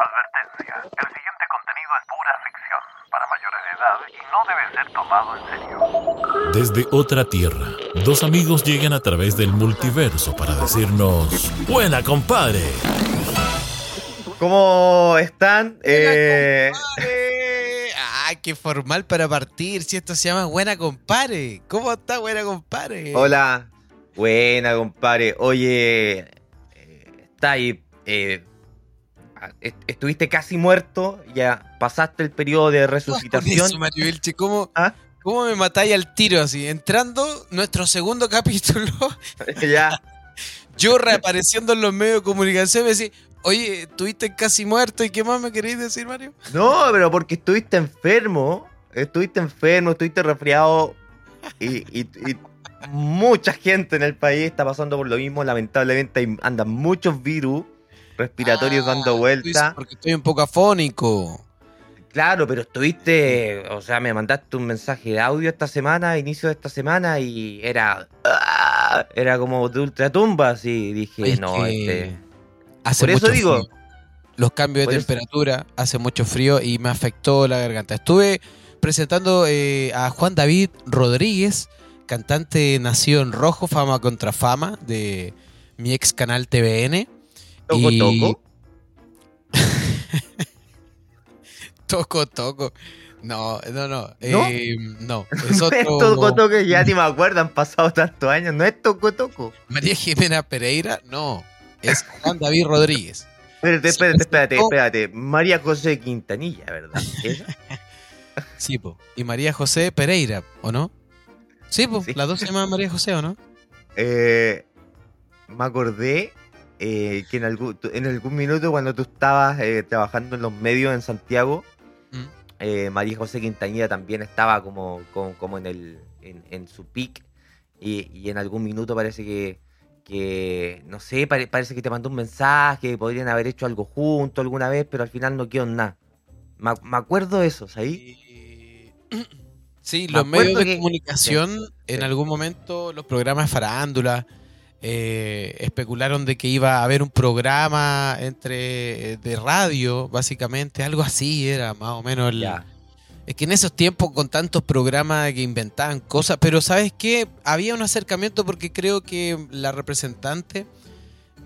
Advertencia. El siguiente contenido es pura ficción, para mayores de edad y no debe ser tomado en serio. Desde otra tierra, dos amigos llegan a través del multiverso para decirnos, buena compadre. ¿Cómo están? Eh, ¡Ay, qué formal para partir! Si esto se llama Buena Compare. ¿Cómo está Buena Compare? hola, buena compadre. Oye, eh, está ahí. eh, est- estuviste casi muerto, ya pasaste el periodo de resucitación. eso, ¿cómo, ¿Ah? ¿cómo me matáis al tiro así? Entrando nuestro segundo capítulo, ya, yo reapareciendo en los medios de comunicación, me decís, oye, estuviste casi muerto, ¿y qué más me queréis decir, Mario? No, pero porque estuviste enfermo. Estuviste enfermo, estuviste resfriado. Y, y- y mucha gente en el país está pasando por lo mismo. Lamentablemente andan muchos virus respiratorios Ah, dando dices, vuelta. Porque estoy un poco afónico. Claro, pero estuviste. O sea, me mandaste un mensaje de audio esta semana, inicio de esta semana, y era. ¡ah! Era como de ultratumba, así. Dije, es no, este. hace Por eso digo- frío. Los cambios de eso- temperatura, hace mucho frío y me afectó la garganta. Estuve presentando eh, a Juan David Rodríguez, cantante nacido en Rojo, Fama contra Fama, de mi ex canal TVN. Toco, y- toco. Toco, toco. No, no, no. ¿No? eh, no, es No es otro. toco, toco, ya ni me acuerdo, han pasado tantos años. No es toco, toco. María Jimena Pereira, no. Es Juan David Rodríguez. Espérate, espérate, espérate, espérate. María José Quintanilla, ¿verdad? ¿Esa? Sí, po. Y María José Pereira, ¿o no? Sí, po. Sí. Las dos se llaman María José, ¿o no? Eh, me acordé eh, que en algún, en algún minuto cuando tú estabas eh, trabajando en los medios en Santiago, Mm. eh, María José Quintanilla también estaba como, como, como en, el, en, en su pic y, y en algún minuto parece que, que no sé, pare- parece que te mandó un mensaje, podrían haber hecho algo juntos alguna vez, pero al final no quedó nada. Me, me acuerdo de eso, ¿sabes? Y- Sí, Me los medios de que- comunicación, en sí. algún momento, los programas de farándula, eh, especularon de que iba a haber un programa entre eh, de radio, básicamente, algo así era más o menos el, Ya. Es que en esos tiempos con tantos programas que inventaban cosas, pero ¿sabes qué? Había un acercamiento porque creo que la representante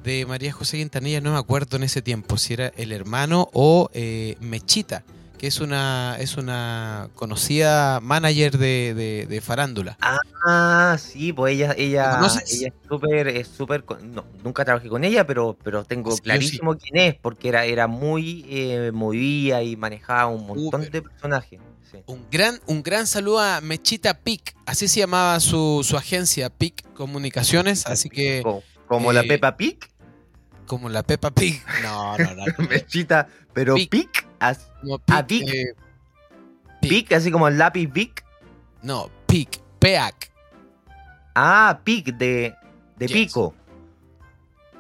de María José Quintanilla, no me acuerdo en ese tiempo si era el hermano o eh, Mechita, que es una, es una conocida manager de, de- de farándula. Ah, sí, pues ella, ¿La ella, ella es súper, es súper, no, nunca trabajé con ella, pero, pero tengo Sí, clarísimo quién es, porque era, era muy eh, movida y manejaba un montón de personajes. sí. Un gran, un gran saludo a Mechita PIC, así se llamaba su, su agencia, PIC Comunicaciones, así que Como, como la eh, Peppa Pig, como la Peppa Pig. No, no, no. no. mechita, pero Pig. Pig, as- Como Ah, Pic, Pic. eh, Pic. Pig, así como el lápiz Big. no, Pic, Peac. Ah, Pig de, de Yes. pico,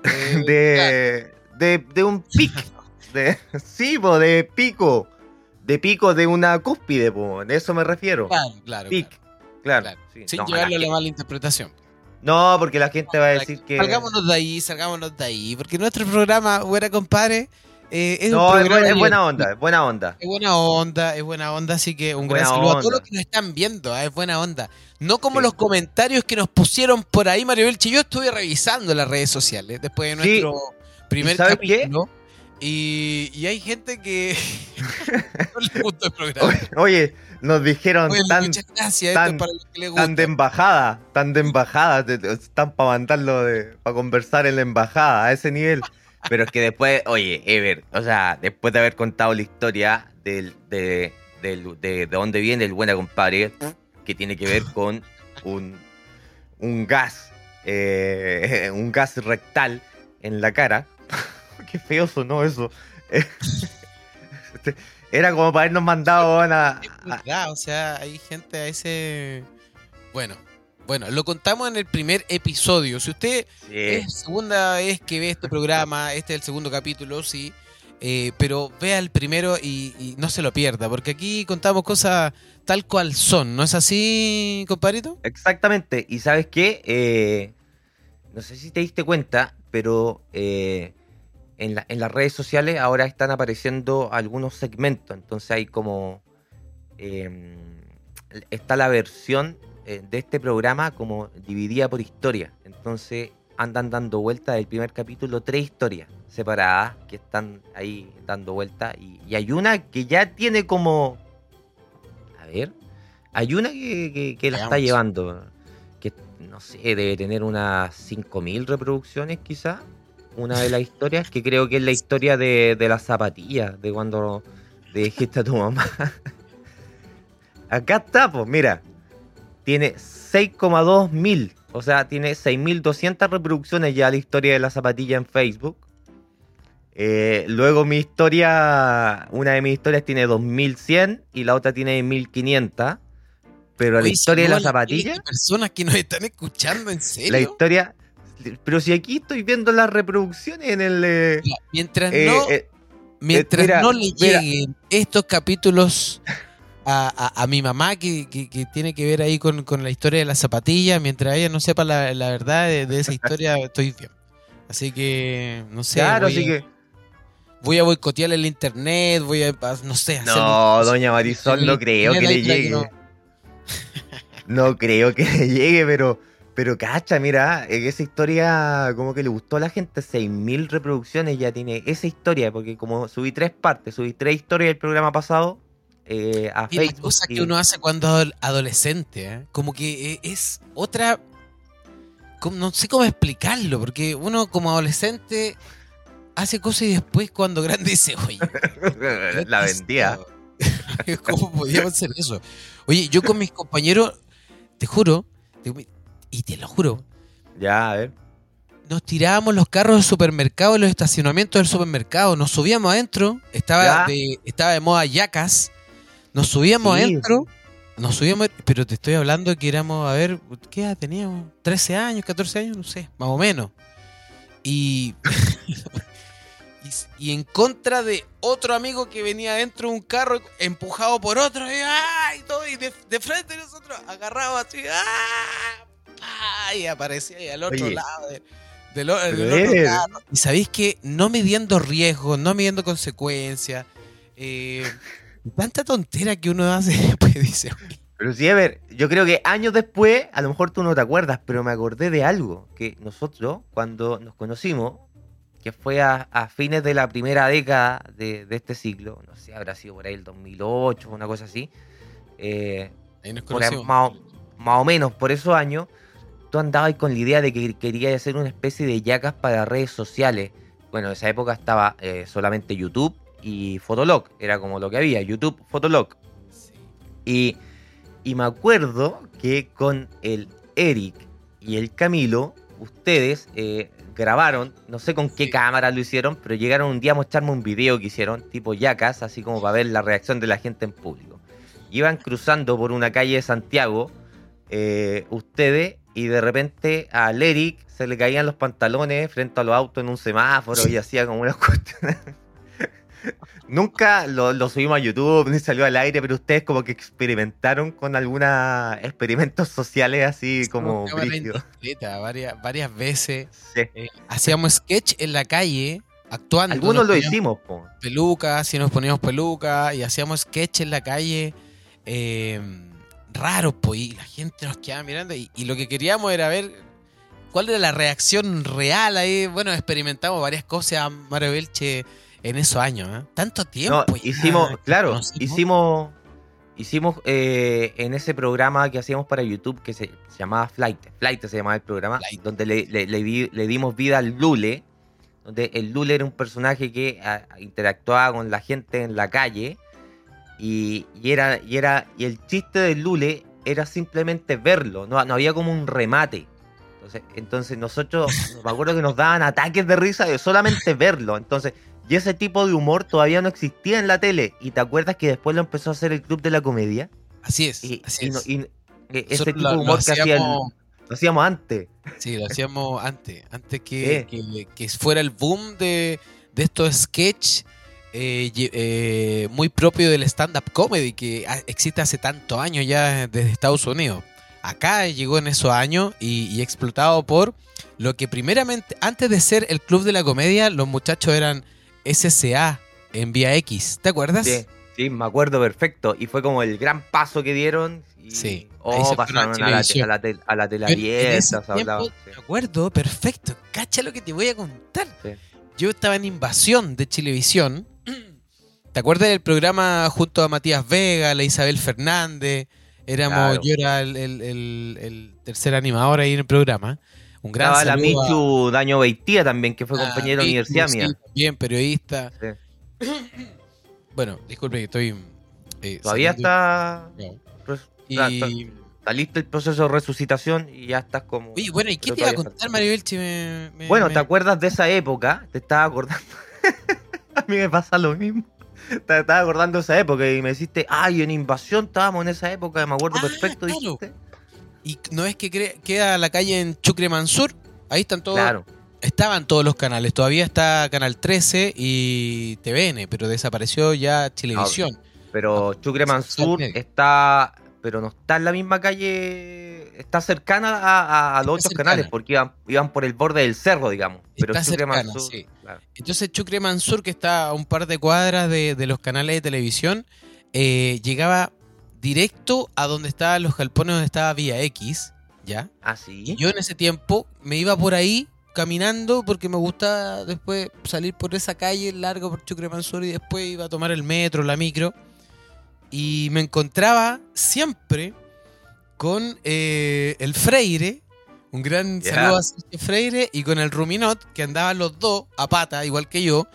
Eh, de, de, de un pic, de, sí, po, de pico, de pico de una cúspide, po, de eso me refiero. Claro, claro. Pic, claro. claro. claro. sí. Sin No, llevarlo a la mala interpretación. No, porque la gente va a decir que. Salgámonos de ahí, salgámonos de ahí. Porque nuestro programa, buena compadre, eh, es No, un es, programa. buena, es buena onda, es buena onda. Es buena onda, es buena onda, así que un gran saludo a todos los que nos están viendo, ah, es buena onda. No como Sí. los comentarios que nos pusieron por ahí, Mario Belchi. Yo estuve revisando las redes sociales después de Sí. nuestro primer sabes qué? Y, y hay gente que no le gustó el programa. Oye, nos dijeron Oye, tan, muchas gracias, tan- para los que les tan gusta. de embajada, tan de embajada, están para mandarlo de, para conversar en la embajada a ese nivel. Pero es que después, oye, Ever, o sea, después de haber contado la historia del, de, del- de, de dónde viene el buena compadre, que tiene que ver con un, un gas, eh, un gas rectal en la cara. Qué feo sonó eso. Era como para habernos mandado a, a- Es verdad, o sea, hay gente a ese. Bueno, bueno, lo contamos en el primer episodio. Si usted Sí. es segunda vez que ve este programa, este es el segundo capítulo, sí. eh, pero vea el primero y, y no se lo pierda, porque aquí contamos cosas tal cual son, ¿no es así, compadrito? Exactamente. Y sabes qué? Eh, no sé si te diste cuenta, pero eh, en, la- en las redes sociales ahora están apareciendo algunos segmentos. Entonces hay como. eh, está la versión eh, de este programa como dividida por historia. Entonces andan dando vuelta del primer capítulo tres historias separadas que están ahí dando vuelta. Y, y hay una que ya tiene como. A ver. Hay una que, que- que la está llevando. Que no sé, debe tener unas 5.000 reproducciones quizá. Una de las historias, que creo que es la historia de, de las zapatillas, de cuando le dijiste a tu mamá. Acá está, pues mira. Tiene 6,2 mil. O sea, tiene 6.200 reproducciones ya la historia de la zapatilla en Facebook. Eh, luego mi historia, una de mis historias tiene 2100 y la otra tiene 1500. Pero la historia de la igual hay zapatilla, personas que nos están escuchando, ¿en serio? la historia... Pero si aquí estoy viendo las reproducciones en el... eh, Mientras eh, no, eh, mientras mira, no le mira. lleguen estos capítulos a, a- a mi mamá que, que- que tiene que ver ahí con, con la historia de la zapatilla, mientras ella no sepa la, la verdad de, de esa historia, estoy bien. Así que, no sé, claro, voy, así a, que... voy a boicotear el internet, voy a, no sé, No, doña Marisol, no creo que le que llegue. no- No creo que le llegue, pero, pero cacha, mira, eh, esa historia como que le gustó a la gente, 6.000 reproducciones ya tiene esa historia, porque como subí tres partes, subí tres historias del programa pasado eh, a Y Facebook. y- que uno hace cuando adol- adolescente, ¿eh? como que eh, es otra. no sé cómo explicarlo, porque uno como adolescente hace cosas y después cuando grande dice, oye, la vendía. ¿cómo podíamos hacer eso? Oye, yo con mis compañeros, te juro, te- y te lo juro, Ya, a ver. nos tirábamos los carros del supermercado, los estacionamientos del supermercado, nos subíamos adentro, estaba, de, estaba de moda yacas, nos subíamos Sí. adentro, nos subíamos, pero te estoy hablando que éramos, a ver, ¿qué edad teníamos? ¿13 años, 14 años? No sé, más o menos. Y, y, y en contra de otro amigo que venía dentro de un carro empujado por otro, y, ¡ay! todo, y de, de frente nosotros agarrados así, ¡ah! Y aparecía ahí al otro Oye. lado de- del, o- otro carro. Y sabéis que no midiendo riesgos, no midiendo consecuencias, eh, tanta tontera que uno hace, pues dice, "Oye, Pero sí, a ver, yo creo que años después, a lo mejor tú no te acuerdas, pero me acordé de algo, que nosotros, cuando nos conocimos, que fue a, a fines de la primera década de, de este siglo, no sé, habrá sido por ahí el 2008, una cosa así, eh, ahí nos por ahí, conocimos. más, o, más o menos por esos años, tú andabas con la idea de que querías hacer una especie de yacas para redes sociales. Bueno, en esa época estaba eh, solamente YouTube y Fotolog, era como lo que había, YouTube, Fotolog. Sí. Y, y me acuerdo que con el Eric y el Camilo, ustedes eh, grabaron, no sé con qué Sí. cámara lo hicieron, pero llegaron un día a mostrarme un video que hicieron, tipo yacas, así como para ver la reacción de la gente en público. Iban cruzando por una calle de Santiago, eh, ustedes, y de repente al Eric se le caían los pantalones frente a los autos en un semáforo y hacía como unas cuestiones. Nunca lo, lo subimos a YouTube ni salió al aire, pero ustedes como que experimentaron con algunos experimentos sociales así como varias, varias veces. Sí. Eh, hacíamos sketch en la calle, actuando. Algunos nos lo hicimos, po. Pelucas, y nos poníamos pelucas, y hacíamos sketch en la calle. Eh, raros, pues, y la gente nos quedaba mirando. Y, y lo que queríamos era ver cuál era la reacción real ahí. Bueno, experimentamos varias cosas, Mario Belche, en esos años. ¿eh? Tanto tiempo. No, hicimos, claro, hicimos, hicimos eh, en ese programa que hacíamos para YouTube que se, llamaba Flight, Flight se llamaba el programa, Flight. donde le, le- le di- le dimos vida al Lule, donde el Lule era un personaje que interactuaba con la gente en la calle y, y era, y era, y el chiste del Lule era simplemente verlo, no, no había como un remate. Entonces, entonces nosotros, me acuerdo que nos daban ataques de risa de solamente verlo. Entonces, y ese tipo de humor todavía no existía en la tele. ¿Y te acuerdas que después lo empezó a hacer el Club de la Comedia? Así es. Y, así y no- es. y- eh, ese tipo lo- de humor que hacía el- lo hacíamos antes. Sí, lo hacíamos antes, antes que, Sí. que, que fuera el boom de, de estos sketch eh, eh, muy propio del stand-up comedy que existe hace tantos años ya desde Estados Unidos. acá llegó en esos años y, y explotado por lo que primeramente, antes de ser el Club de la Comedia, los muchachos eran SCA en Vía X. ¿Te acuerdas? Sí, sí, me acuerdo perfecto. Y fue como el gran paso que dieron. Y, Sí, Oh, a la, televisión. a la, tel- a la tele En- en ese abierta, tiempo, sí. Me acuerdo, perfecto. Cacha lo que te voy a contar. Sí. Yo estaba en Invasión de Chilevisión. ¿Te acuerdas del programa junto a Matías Vega, la Isabel Fernández? Éramos, Claro. yo era el, el- el- el tercer animador ahí en el programa. Un gran Estaba la a- Michu Daño Beitía también, que fue compañero de la universidad sí, mía. También periodista. Sí. Bueno, disculpe que estoy. eh, Todavía está, No. Y, está listo el proceso de resucitación y ya estás como... oye, bueno, ¿y qué Pero te iba a contar? Me- me- Bueno, me- ¿te acuerdas de esa época? Te estaba acordando. a mí me pasa lo mismo. Te estaba acordando de esa época y me dijiste, ay, en invasión estábamos en esa época, me acuerdo Ah, perfecto. claro. dijiste. Y no es que queda la calle en Chucre Mansur. Ahí están todos. Claro. Estaban todos los canales. Todavía está Canal 13 y TVN, pero desapareció ya Televisión. Pero Chucre Mansur está, pero no está en la misma calle, está cercana a, los Está otros cercana. canales, porque iban, iban por el borde del cerro, digamos. Pero Está cercana, Mansur, sí. claro. Entonces Chucre Mansur, que está a un par de cuadras de, de los canales de televisión, eh, llegaba directo a donde estaban los galpones, donde estaba Vía X, ¿ya? Ah, sí. Y yo en ese tiempo me iba por ahí caminando porque me gusta después salir por esa calle largo por Chucre Mansur y después iba a tomar el metro, la micro. Y me encontraba siempre con eh, el Freire, un gran Ya. saludo a Sergio Freire, y con el Ruminot, que andaban los dos a pata, igual que yo.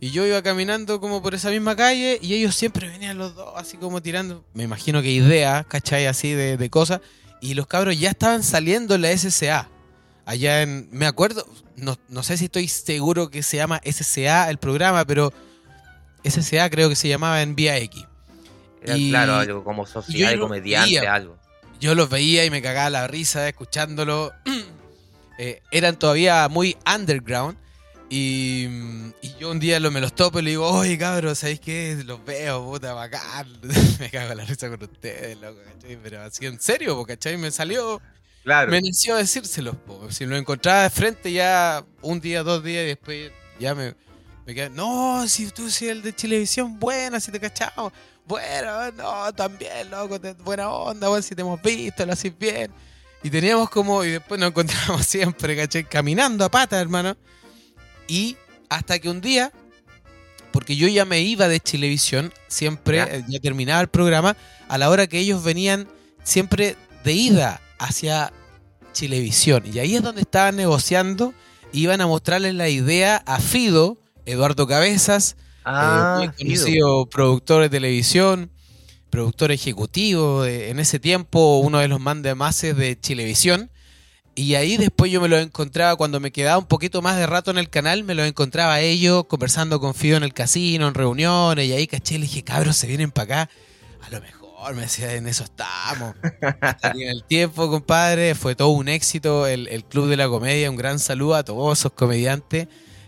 Y yo iba caminando como por esa misma calle y ellos siempre venían los dos así como tirando, me imagino que ideas, ¿cachai? Así de, de cosas. Y los cabros ya estaban saliendo en la SCA. Allá en, me acuerdo, no, no sé si estoy seguro que se llama SCA el programa, pero SCA creo que se llamaba en Vía X. Era, y- claro, algo como lo comediante, algo. Yo los veía y me cagaba la risa escuchándolo. Eh, eran todavía muy underground. Y, y yo un día lo, me los topo y le digo, oye cabros, ¿sabéis qué? Los veo, puta, bacán. me cago la risa con ustedes, loco, ¿cachai? Pero así en serio, po, ¿cachai? Me salió, Claro. me nació decírselos. po. Si lo encontraba de frente ya un día, dos días y después ya me, me quedé, no, si tú si el de Chilevisión, buena, si te cachamos. Bueno, no, también, loco, te- buena onda, bueno, si te hemos visto, lo haces bien. Y teníamos como, y después nos encontramos siempre, ¿cachai? Caminando a pata, hermano. Y hasta que un día, porque yo ya me iba de Chilevisión, siempre, Ya. eh, ya terminaba el programa, a la hora que ellos venían siempre de ida hacia Chilevisión. Y ahí es donde estaban negociando, iban a mostrarles la idea a Fido, Eduardo Cabezas, Ah, eh, muy Fido. conocido productor de televisión, productor ejecutivo, de- en ese tiempo uno de los mandamases de Chilevisión. Y ahí después yo me lo encontraba, cuando me quedaba un poquito más de rato en el canal, me lo encontraba a ellos conversando con Fido en el casino, en reuniones, y ahí caché, le dije, cabros, se vienen para acá. A lo mejor, me decía, en eso estamos. En el tiempo, compadre, fue todo un éxito el, el Club de la Comedia. Un gran saludo a todos esos comediantes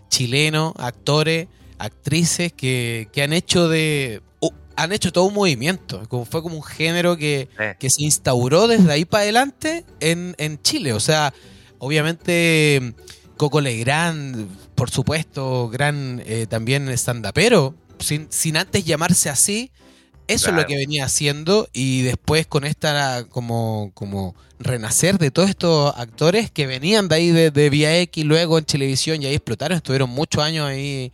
chilenos, actores, actrices que, que han hecho de. han hecho todo un movimiento. Como fue como un género que, Sí. que se instauró desde ahí para adelante en, en Chile. O sea, obviamente Coco Legrand, por supuesto, gran eh, también stand-upero, sin, sin antes llamarse así. Eso es lo que venía haciendo y después con esta como, como renacer de todos estos actores que venían de ahí de, de Vía X, luego en televisión y ahí explotaron, estuvieron muchos años ahí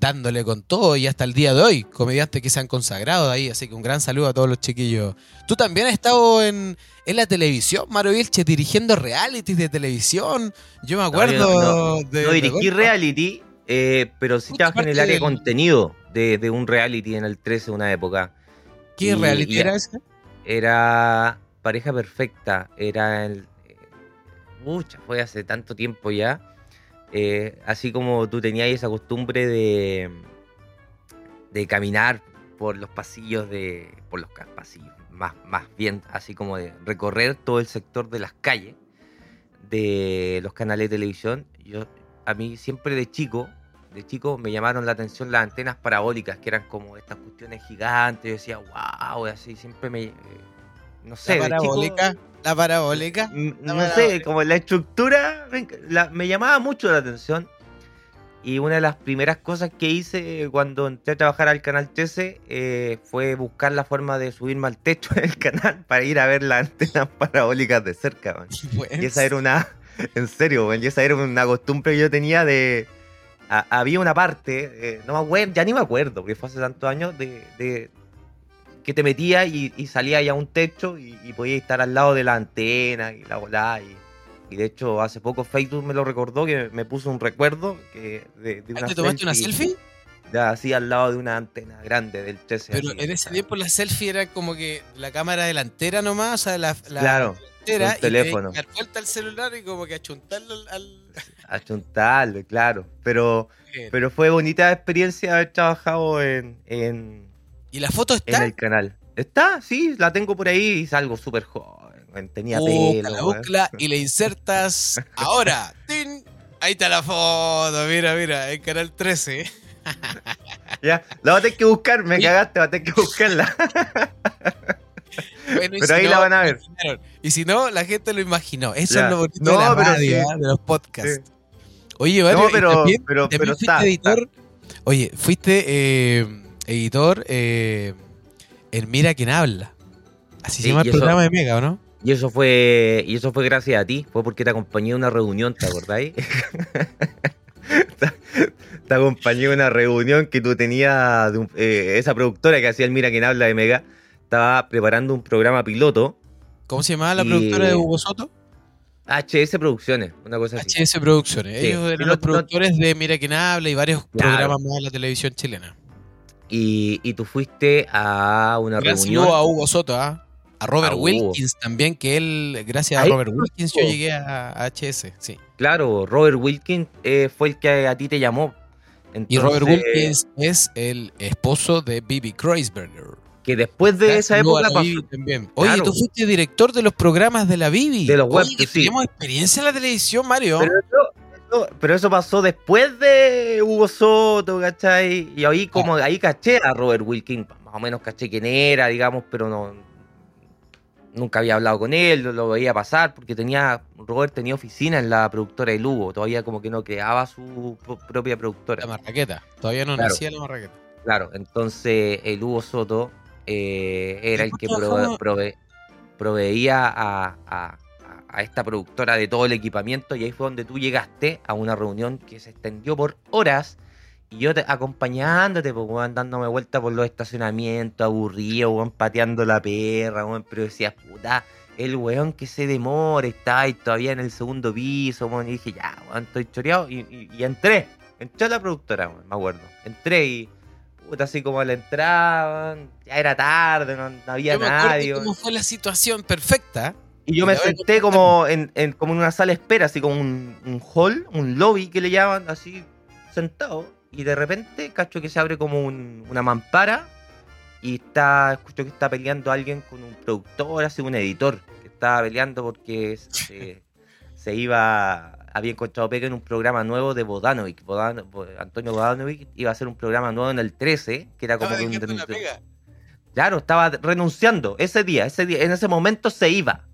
dándole con todo y hasta el día de hoy, comediantes que se han consagrado de ahí, así que un gran saludo a todos los chiquillos. Tú también has estado en, en la televisión, Mario Vilche, dirigiendo realities de televisión. Yo me acuerdo No, de... No dirigí reality, eh, pero sí trabajé en el área de contenido de, de un reality en el 13 una época. ¿Qué y- reality y- era ese? Era Pareja Perfecta, era el... eh, Mucha, fue hace tanto tiempo ya. Eh, así como tú tenías esa costumbre de, de caminar por los pasillos de... Por los pasillos, más, más bien así como de recorrer todo el sector de las calles de los canales de televisión. Yo, a mí siempre de chico, de chico me llamaron la atención las antenas parabólicas, que eran como estas cuestiones gigantes. Yo decía, wow, así siempre me, eh, no sé, la chico- parabólica. La parabólica. La no sé, como la estructura me, la- me llamaba mucho la atención. Y una de las primeras cosas que hice cuando entré a trabajar al canal 13 eh, fue buscar la forma de subirme al techo del canal para ir a ver las antenas parabólicas de cerca. man. Y esa era una, en serio, man, y esa era una costumbre que yo tenía de... a- había una parte, eh, no me acuerdo, ya ni me acuerdo, porque fue hace tantos años, de, de- que te metías y, y salías a un techo y, y podías estar al lado de la antena y la volada. Y, y de hecho, hace poco Facebook me lo recordó, que me puso un recuerdo que de, de una ¿Te tomaste una selfie? Ya, así al lado de una antena grande del 13. Pero en ese tiempo la selfie era como que la cámara delantera nomás, o sea, la, la Claro, delantera y teléfono. te- dar vuelta al celular y como que achuntarlo al... al- achuntarlo, claro. Pero, pero fue bonita experiencia haber trabajado en, en, ¿Y la foto en está? el canal. ¿Está? Sí, la tengo por ahí y salgo súper joven. Tenía Búscala, pelo. búscala y le insertas ahora. ¡Tin! Ahí está la foto, mira, mira, en Canal 13. Ya, la voy a tener que buscar, me Sí. cagaste, voy a tener que buscarla. Bueno, Pero si ahí no, la van a ver. Y si no, la gente lo imaginó. Eso Ya. es lo bonito No, de la pero radio, sí. ¿ah? de los podcasts. Oye, Mario, No, pero, también, pero, también pero fuiste está, editor. Oye, fuiste eh, editor eh, en Mira quién habla. Así Sí, se llama el eso- programa de Mega, ¿o no? Y eso fue y eso fue gracias a ti, fue porque te acompañé a una reunión, ¿te acordáis? te, te acompañé a una reunión que tú tenías de un- eh, esa productora que hacía el Mira quien habla de Mega, estaba preparando un programa piloto, ¿Cómo se llamaba la Y- productora de Hugo Soto? HS Producciones, una cosa así. HS Producciones. Sí. Ellos eran los productores de Mira quién habla y varios Claro. programas más de la televisión chilena. Y, y tú fuiste a una Gracias reunión. a Hugo Soto, ¿ah? A Robert A Hugo. Wilkins también, que él, gracias a Robert Wilkins, yo llegué a a HS, sí. Claro, Robert Wilkins eh, fue el que a ti te llamó. Y Robert Entonces, Wilkins es el esposo de Bibi Kreisberger. Que después de esa época pasó- también. Oye, Claro. tú fuiste director de los programas de la Bibi. De los web, que sí. tenemos experiencia en la televisión, Mario. Pero eso, pero eso pasó después de Hugo Soto, ¿cachai? Y ahí como ahí caché a Robert Wilkins, más o menos caché quién era, digamos, pero no nunca había hablado con él, lo, lo veía pasar, porque tenía, Robert tenía oficina en la productora de Lugo, todavía como que no creaba su pro- propia productora. La marraqueta. Todavía no Claro. nacía la marraqueta. Claro, entonces el Hugo Soto eh, era el que trabajamos- prove- prove- proveía a, a- a esta productora de todo el equipamiento y ahí fue donde tú llegaste a una reunión que se extendió por horas y yo te, acompañándote, pues, weón, dándome vuelta por los estacionamientos, aburrido, weón, pateando la perra, weón, pero decía, puta, el weón que se demora, está ahí todavía en el segundo piso, weón, y dije, ya, weón, estoy choreado y, y- y entré, entré a la productora, weón, me acuerdo, entré y puta, así como la entrada, weón, ya era tarde, no, no había Yo me acuerdo nadie, cómo fue la situación perfecta. Y yo me senté como en, en- como en una sala de espera, así como un, un hall, un lobby que le llaman, así sentado. Y de repente cacho que se abre como un- una mampara y está, escucho que está peleando alguien con un productor, así un editor, que estaba peleando porque se, se iba, había encontrado pega en un programa nuevo de Bodanovic. Bodan- Bo- Antonio Bodanovic iba a hacer un programa nuevo en el 13, que era como que un-. Claro, estaba renunciando ese día, ese día, en ese momento se iba.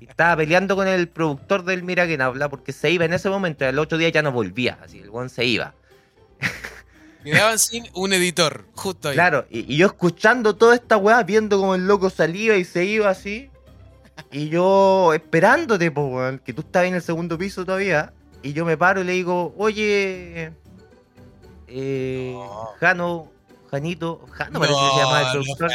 Y estaba peleando con el productor del Mira quién habla porque se iba en ese momento, y al otro día ya no volvía, así el buen se iba. Quedaban sin un editor, justo ahí. Claro, y, y yo escuchando toda esta weá, viendo como el loco salía y se iba así, y yo esperándote, po, weón, que tú estabas en el segundo piso todavía, y yo me paro y le digo, oye, eh, No. Jano, Janito, Jano parece que se llama el productor.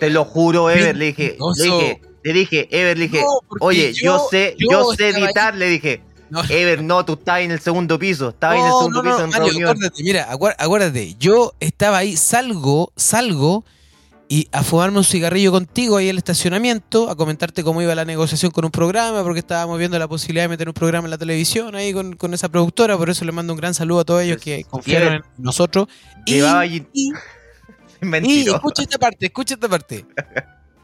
Te lo juro, Ever, le dije, le dije, le dije, Ever, le dije, No, oye, yo, yo- sé, yo yo, sé editar, le dije, No. Ever, no, tú estabas en el segundo piso, estabas en el No, segundo no, no, piso en Mario, reunión. acuérdate, mira, acuérdate, yo estaba ahí, salgo, salgo y a fumarme un cigarrillo contigo ahí en el estacionamiento, a comentarte cómo iba la negociación con un programa, porque estábamos viendo la posibilidad de meter un programa en la televisión ahí con, con esa productora, por eso le mando un gran saludo a todos ellos que confiaron en nosotros. Y, Llevaba allí- y- y escucha esta parte, escucha esta parte.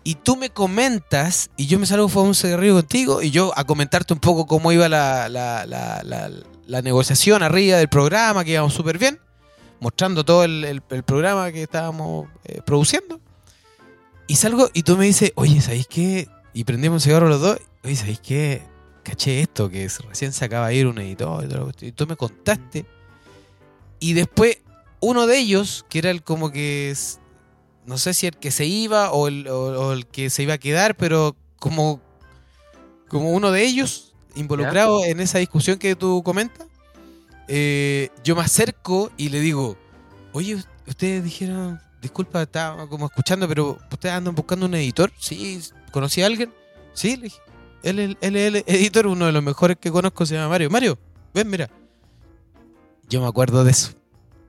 Y tú me comentas, y yo me salgo fumar un cigarrillo contigo, y yo a comentarte un poco cómo iba la, la, la, negociación arriba del programa, que íbamos súper bien, mostrando todo el, el- el programa que estábamos eh, produciendo. Y salgo y tú me dices, oye, ¿sabéis qué? Y prendimos un cigarro los dos. Oye, ¿sabéis qué? Caché esto, que recién se acaba de ir un editor. Y tú me contaste. Y después, uno de ellos, que era el como que. No sé si el que se iba o el, o- o el que se iba a quedar, pero como. Como uno de ellos, involucrado en esa discusión que tú comentas. eh, yo me acerco y le digo, oye, us- ustedes dijeron, disculpa, estaba como escuchando, pero ustedes andan buscando un editor. Sí, ¿conocí a alguien? Sí, le dije. Él es es el editor, uno de los mejores que conozco, se llama Mario. Mario, ven, mira. Yo me acuerdo de eso.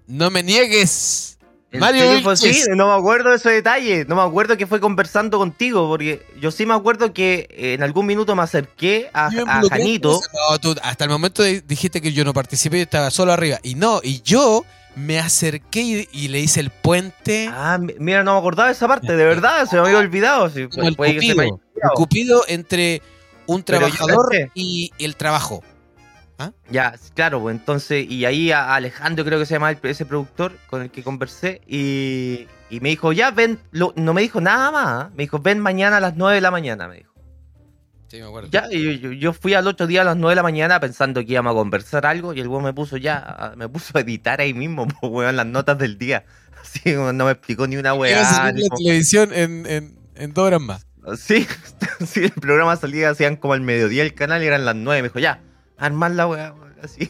No me niegues. ¿En Mario? Vilches. No me acuerdo de esos detalles. No me acuerdo que fue conversando contigo, porque yo sí me acuerdo que eh, en algún minuto me acerqué a, Yo me Janito. No, tú hasta el momento dijiste que yo no participé y estaba solo arriba. Y no, y yo me acerqué y, y le hice el puente. Ah, mi- mira, no me acordaba de esa parte, de verdad, se me había olvidado. sí, el puede que se me haya cupido. olvidado. El cupido entre un yo trabajador y el trabajo. Ya, claro, pues entonces, y ahí a Alejandro creo que se llama el- ese productor con el que conversé, y, y me dijo, ya ven, lo- no me dijo nada más, ¿eh? me dijo, ven mañana a las 9 de la mañana, me dijo. Sí, me acuerdo. Ya, y yo, fui al otro día a las 9 de la mañana pensando que íbamos a conversar algo, y el weón me puso ya, me puso a editar ahí mismo, pues, weón, las notas del día. Así, como no me explicó ni una weá. la televisión en, en, en dos horas más. Sí, sí, el programa salía, hacían como al mediodía el canal y eran las 9, me dijo, ya, armar la weá, así,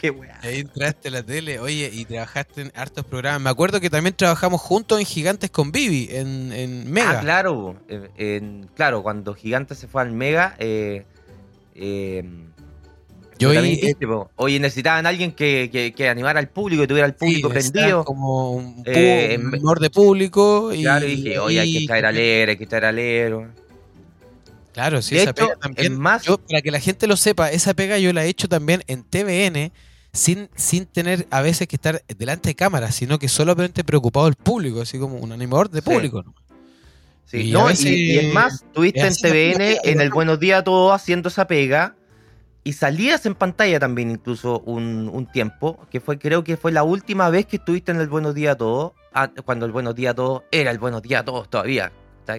qué weá. Ahí entraste a la tele, oye, y trabajaste en hartos programas. Me acuerdo que también trabajamos juntos en Gigantes con Vivi, en, en Mega. Ah, claro. en- en- claro, cuando Gigante se fue al Mega, eh, eh, Yo también y- oye, necesitaban alguien que, que, que animara al público, que tuviera al público Sí, prendido. como un Eh, humor de público. Y, Claro, y dije, oye, hay que y- traer al héroe, hay que traer al héroe. Claro, sí, De esa hecho, pega también. más- yo, para que la gente lo sepa, esa pega yo la he hecho también en TVN sin, sin tener a veces que estar delante de cámara, sino que solamente preocupado el público, así como un animador de Sí. público. ¿no? Sí, Y no, a y, veces- y es más, tuviste en TVN, pega, en el ¿no? Buenos Días a Todos, haciendo esa pega. Y salías en pantalla también incluso un, un tiempo, que fue creo que fue la última vez que estuviste en el Buenos Días a Todos, ah, cuando el Buenos Días a Todos era el Buenos Días a Todos todavía.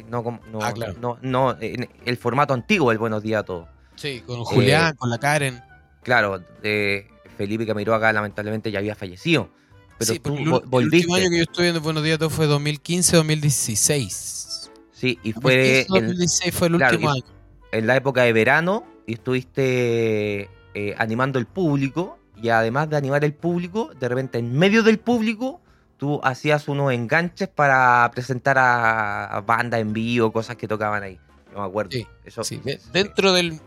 No, no, Ah, claro. no, no, en el formato antiguo del Buenos Días a Todos. Sí, con Julián, Eh, con la Karen. Claro, eh, Felipe Camiroaga lamentablemente ya había fallecido. Pero sí, tú el, vo- ul- el volviste. último año que yo estuve en Buenos Días Todos fue 2015-2016. Sí, y fue en, 2016 fue el claro, último año. en la época de verano y estuviste eh, animando el público y además de animar el público, de repente en medio del público tú hacías unos enganches para presentar a, bandas en vivo, cosas que tocaban ahí. Yo me acuerdo. Sí, Eso, Sí, de- dentro del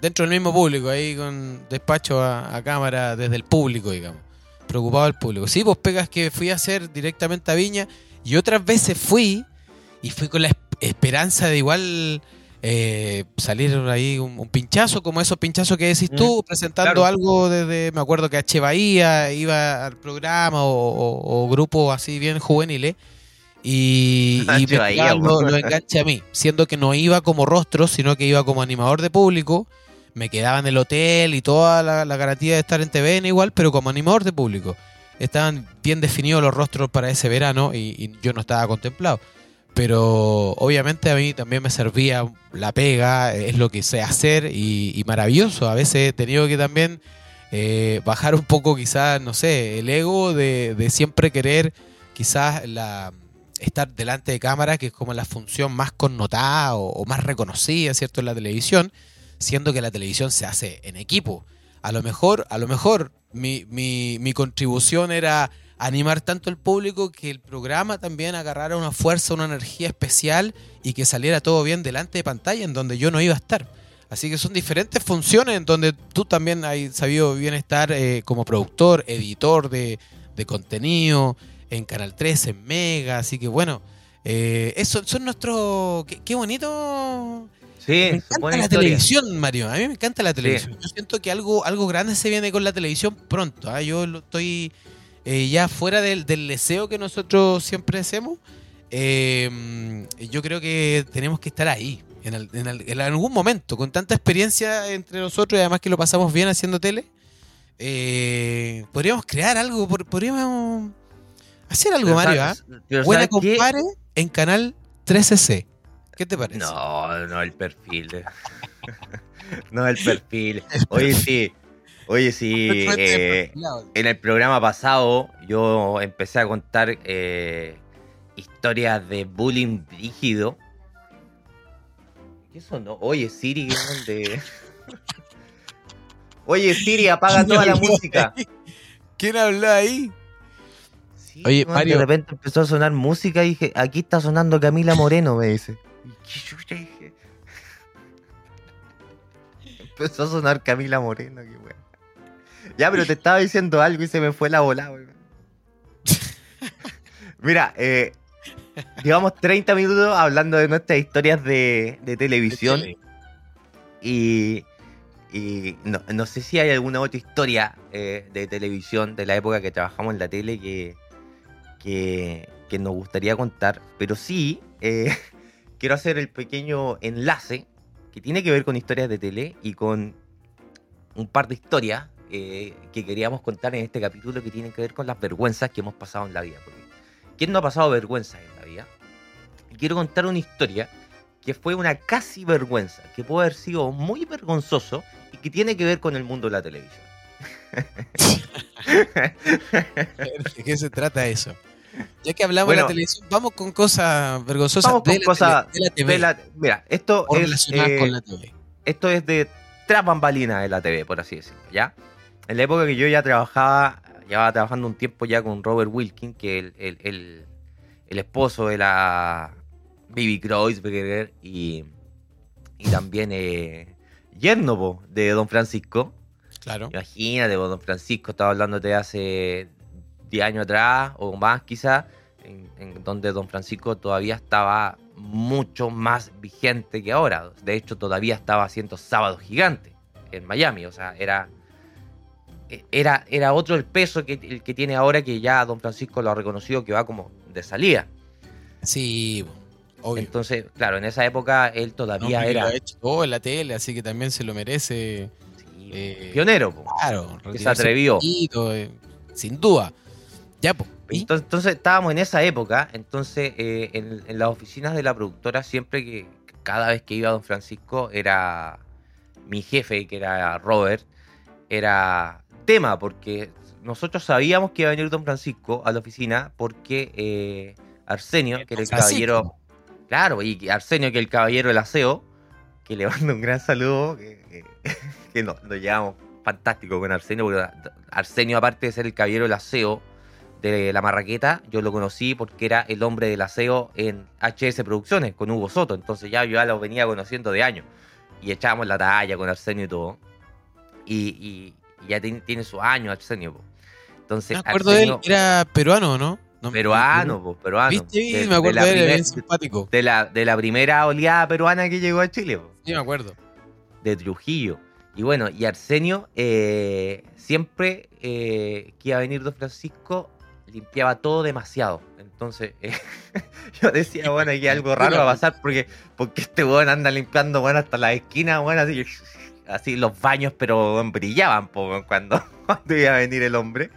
dentro del mismo público, ahí con despacho a, a cámara desde el público, digamos. Preocupado del público. Sí, vos pegas que fui a hacer directamente a Viña y otras veces fui y fui con la esp- esperanza de igual eh, salir ahí un, un pinchazo, como esos pinchazos que decís tú, presentando claro. algo desde, me acuerdo que H. Bahía iba al programa o, o- o grupos así bien juveniles. Y, y Bahía, lo, lo enganche a mí, siendo que no iba como rostro, sino que iba como animador de público. Me quedaba en el hotel y toda la, la garantía de estar en TVN igual, pero como animador de público. Estaban bien definidos los rostros para ese verano y, y yo no estaba contemplado. Pero obviamente a mí también me servía la pega, es lo que sé hacer y, maravilloso. A veces he tenido que también eh, bajar un poco quizás, no sé, el ego de, de siempre querer quizás la, estar delante de cámara, que es como la función más connotada o, o más reconocida, ¿cierto?, en la televisión, siendo que la televisión se hace en equipo. A lo mejor, a lo mejor mi, mi, mi contribución era animar tanto al público que el programa también agarrara una fuerza, una energía especial y que saliera todo bien delante de pantalla en donde yo no iba a estar. Así que son diferentes funciones en donde tú también has sabido bien estar eh, como productor, editor de, de contenido, en Canal 3, en Mega. Así que bueno, eh, eso son nuestros... Qué, qué bonito Sí, me encanta la historia. televisión, Mario. A mí me encanta la televisión. Yo siento que algo, algo grande se viene con la televisión pronto. ¿ah? Yo lo estoy eh, ya fuera del, del deseo que nosotros siempre hacemos. eh, yo creo que tenemos que estar ahí. En, el- en el- en algún momento, con tanta experiencia entre nosotros y además que lo pasamos bien haciendo tele, eh, podríamos crear algo, podríamos hacer algo, Pero Mario. ¿ah? Buena compare en Canal 13C. ¿Qué te parece? No, no el perfil. no el perfil. Oye, sí. Oye, sí. eh, en el programa pasado yo empecé a contar eh, historias de bullying rígido. ¿Qué eso no? Oye, Siri, ¿qué onda? Oye, Siri, apaga toda la música. ¿Quién habló ahí? Sí, Oye, Mario. De repente empezó a sonar música y dije, aquí está sonando Camila Moreno, me dice. Empezó a sonar Camila Moreno, qué weón. Ya, pero te estaba diciendo algo y se me fue la bola, weón. Mira, eh, llevamos 30 minutos hablando de nuestras historias de, de televisión. Y, y no, no sé si hay alguna otra historia eh, de televisión de la época que trabajamos en la tele que, que, que nos gustaría contar, pero sí eh, quiero hacer el pequeño enlace que tiene que ver con historias de tele y con un par de historias eh, que queríamos contar en este capítulo que tienen que ver con las vergüenzas que hemos pasado en la vida. Porque ¿Quién no ha pasado vergüenzas en la vida? Y quiero contar una historia que fue una casi vergüenza, que puede haber sido muy vergonzoso y que tiene que ver con el mundo de la televisión. ¿De qué se trata eso? Ya que hablamos de la televisión, vamos con cosas vergonzosas Vamos de, con la tele- de la TV. de la- mira, esto o es, relacionadas eh, con la TV. esto es de tras bambalinas de la TV, por así decirlo, ¿ya? En la época que yo ya trabajaba, llevaba trabajando un tiempo ya con Robert Wilkin, que es el, el, el- el esposo de la Bibi Kreuzberger y, y también eh, yerno po, de Don Francisco. Claro. Imagínate, po, Don Francisco estaba hablando de hace 10 años atrás o más quizás, en, en donde Don Francisco todavía estaba mucho más vigente que ahora. De hecho, todavía estaba haciendo sábados gigantes en Miami. O sea, era, era, era otro el peso que, el que tiene ahora que ya Don Francisco lo ha reconocido que va como de salida. Sí, obvio. Entonces, claro, en esa época él No, todavía lo era ha hecho todo en la tele, así que también se lo merece. sí, eh, pionero. po. Claro, se retirarse atrevió. poquito, eh, sin duda. Ya, pues. Entonces, entonces estábamos en esa época, entonces eh, en, en las oficinas de la productora siempre que cada vez que iba Don Francisco era mi jefe, que era Robert, era tema, porque nosotros sabíamos que iba a venir Don Francisco a la oficina porque eh, Arsenio, que era el caballero, claro, y Arsenio, que el caballero del aseo, que le mando un gran saludo, que, que, que nos, nos llevamos fantástico con Arsenio, porque Arsenio, aparte de ser el caballero del aseo, de la Marraqueta, yo lo conocí porque era el hombre del aseo en HS Producciones con Hugo Soto. Entonces ya yo ya lo venía conociendo de años. Y echábamos la talla con Arsenio y todo. Y, y- y ya tiene, tiene sus años Arsenio. po. Entonces, Me acuerdo de él, era peruano, ¿no? No peruano, po, peruano. ¿Viste? De- me acuerdo la de él, primer- bien simpático. de la, de la primera oleada peruana que llegó a Chile. po Sí, me acuerdo. de Trujillo. Y bueno, y Arsenio eh, siempre eh, que iba a venir Don Francisco limpiaba todo demasiado. Entonces eh, yo decía, bueno, aquí algo raro va a pasar porque, porque este weón anda limpiando, bueno, hasta las esquinas, bueno, así, así los baños, pero brillaban po, cuando, cuando iba a venir el hombre.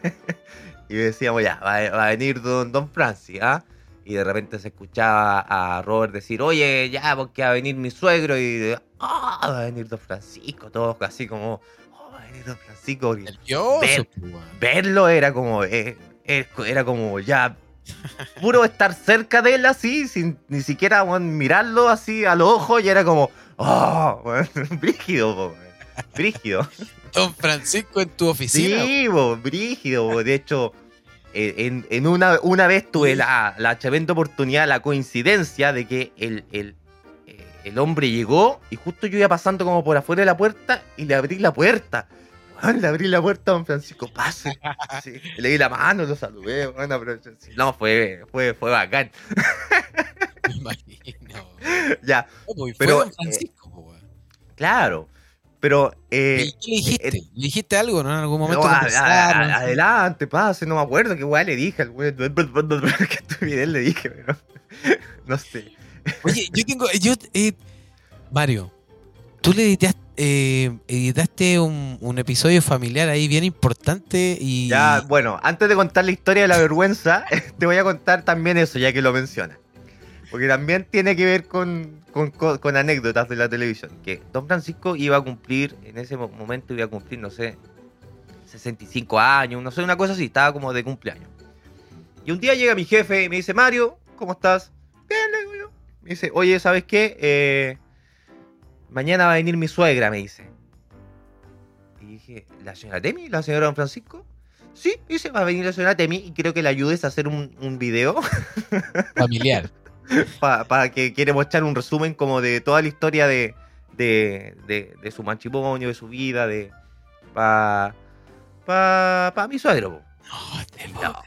y decíamos, ya, va, a- va a venir Don, don Francis, ¿ah? Y de repente se escuchaba a Robert decir, oye, ya, porque va a venir mi suegro. Y, ah, va a venir Don Francisco, todos así como, oh, va a venir Don Francisco. Nervioso, Ver- pues, verlo era como, eh, eh, era como ya, puro estar cerca de él así, sin ni siquiera weón, mirarlo así a los ojos, y era como, oh, brígido, po, brígido. Don Francisco en tu oficina. Sí, po, brígido, po. de hecho, eh, en, en una, una vez tuve la, la tremenda oportunidad, la coincidencia de que el, el, eh, el hombre llegó y justo yo iba pasando como por afuera de la puerta y le abrí la puerta. Le abrí la puerta a don Francisco, pase. Sí, le di la mano, lo saludé, bueno, pero sí, no, fue, fue, fue bacán. Me imagino. ya, pues, Pero, fue Don Francisco, weón. claro. Pero, eh, ¿Y qué le dijiste? eh, ¿Le dijiste algo, no? En algún momento no, a- a- conversaron. a- adelante, pase, no me acuerdo qué weá le dije al güey. Qué estupidez le dije, pero no sé. Oye, yo tengo. Yo, eh, Mario, tú le editaste, eh, editaste un, un episodio familiar ahí bien importante y. Ya, bueno, antes de contar la historia de la vergüenza, te voy a contar también eso, ya que lo mencionas. Porque también tiene que ver con, con, anécdotas de la televisión. Que Don Francisco iba a cumplir, en ese mo- momento iba a cumplir, no sé, 65 años, no sé, una cosa así, estaba como de cumpleaños. Y un día llega mi jefe y me dice, Mario, ¿cómo estás? Bien, le digo yo. Me dice, oye, ¿sabes qué? Eh, mañana va a venir mi suegra, me dice. Y dije, ¿la señora Temi? ¿La señora Don Francisco? Sí, dice, va a venir la señora Temi y quiero que le ayudes a hacer un, un video Familiar. para que quiere mostrar un resumen como de toda la historia de, de, de, de su matrimonio, de su vida, de para pa, pa mi suegro. No,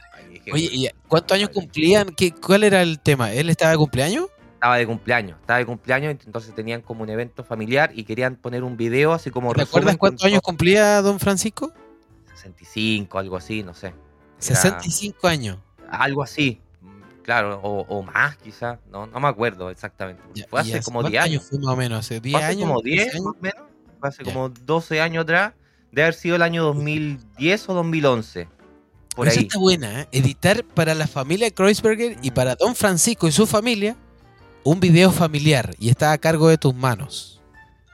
Oye, ¿y cuántos años cumplían? ¿Qué, ¿Cuál era el tema? ¿Él estaba de cumpleaños? estaba de cumpleaños, estaba de cumpleaños, entonces tenían como un evento familiar y querían poner un video así como ¿Te resumen acuerdas con cuántos años cumplía don Francisco? 65, algo así, no sé. Era 65 años. Algo así, claro, o, o más quizás, no, no me acuerdo exactamente. Ya, fue ¿y hace como cuántos 10 años. fue más o menos? ¿Hace 10 Fue hace años? como 12 10 años? más o menos. Fue hace Ya. como 12 años atrás. Debe haber sido el año 2010 o 2011. Por Esa ahí. está buena, ¿eh? Editar para la familia Kreuzberger y Mm. para Don Francisco y su familia un video familiar y está a cargo de tus manos.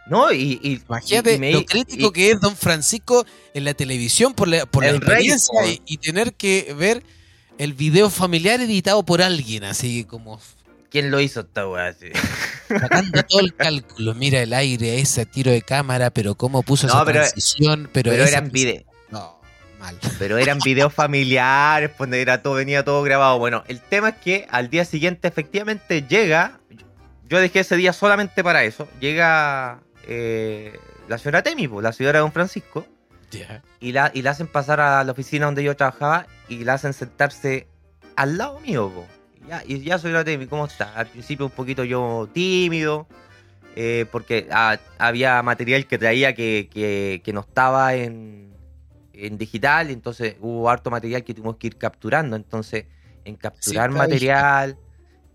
No, y, y- Imagínate y me- lo crítico y- que es Don Francisco en la televisión por la, por la rey, experiencia po. y, y tener que ver el video familiar editado por alguien, así como ¿Quién lo hizo esta weá? Sí. sacando todo el cálculo. Mira el aire, ese tiro de cámara, pero cómo puso No, esa pero- transición, pero, eran, vide- No, mal. pero eran videos familiares, pues, donde era todo, venía todo grabado. Bueno, el tema es que al día siguiente efectivamente llega. Yo dejé ese día solamente para eso. Llega eh, la señora Temi, pues, la señora Don Francisco. Y la, y la hacen pasar a la oficina donde yo trabajaba y la hacen sentarse al lado mío. po. Ya, y ya soy la Temi, ¿cómo está? Al principio un poquito yo tímido, eh, porque ah, había material que traía que, que- que no estaba en, en digital, entonces hubo harto material que tuvimos que ir capturando. Entonces, en capturar material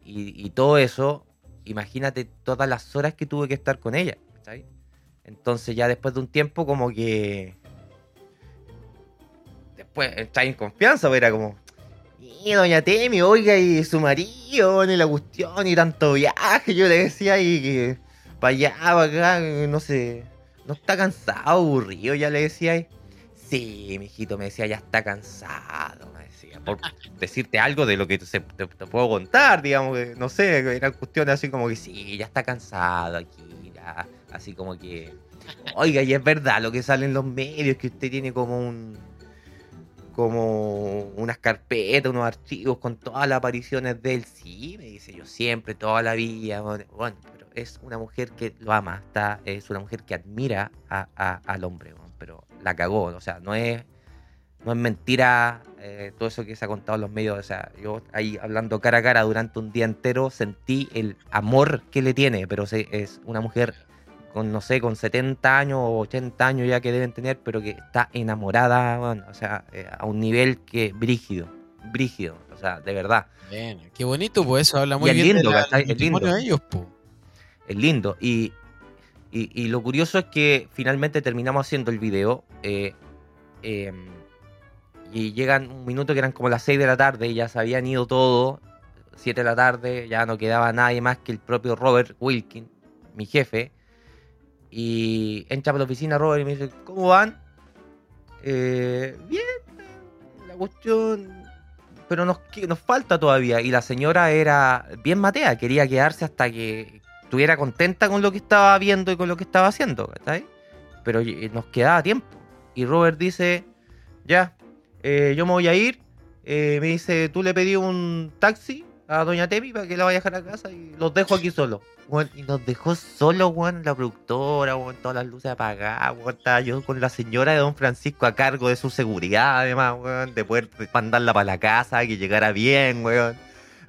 y, y todo eso, imagínate todas las horas que tuve que estar con ella. ¿cachai? Entonces ya después de un tiempo como que... Después está en confianza, pues era como... Y doña Temi, oiga, y su marido, y la cuestión, y tanto viaje, yo le decía, y que para allá, para acá, no sé, no está cansado, aburrido, ya le decía. Y, sí, mijito, me decía, ya está cansado, me decía, por decirte algo de lo que te, te puedo contar, digamos, que, no sé, eran cuestiones así como que sí, ya está cansado aquí, ya, así como que, oiga, y es verdad lo que sale en los medios, que usted tiene como un como unas carpetas, unos archivos con todas las apariciones de él. Sí, me dice yo siempre, toda la vida. Bueno, pero es una mujer que lo ama, está, es una mujer que admira a- al hombre, pero la cagó, o sea, no es, no es mentira eh, todo eso que se ha contado en los medios. O sea, yo ahí hablando cara a cara durante un día entero sentí el amor que le tiene, pero es una mujer con, no sé, con 70 años o 80 años ya que deben tener, pero que está enamorada, bueno, o sea, eh, a un nivel que brígido, brígido, o sea, de verdad, Bueno, qué bonito, pues eso habla muy es bien lindo, de la- Es lindo. de ellos, pues. es lindo. Y, y, y lo curioso es que finalmente terminamos haciendo el video eh, eh, y llegan un minuto que eran como las 6 de la tarde y ya se habían ido todos, 7 de la tarde, ya no quedaba nadie más que el propio Robert Wilkin, mi jefe. Y entra por la oficina Robert y me dice, ¿cómo van? Eh, bien, la cuestión... Pero nos, falta todavía. Y la señora era bien matea, quería quedarse hasta que estuviera contenta con lo que estaba viendo y con lo que estaba haciendo, ¿cachai? Pero eh, nos quedaba tiempo. Y Robert dice, ya, eh, yo me voy a ir. Eh, me dice, tú le pedí un taxi a Doña Temi para que la vaya a dejar a casa y los dejo aquí solo. Y nos dejó solo, weón, la productora, weón, todas las luces apagadas, weón, estaba yo con la señora de Don Francisco a cargo de su seguridad, además, weón, de poder mandarla para la casa, que llegara bien, weón.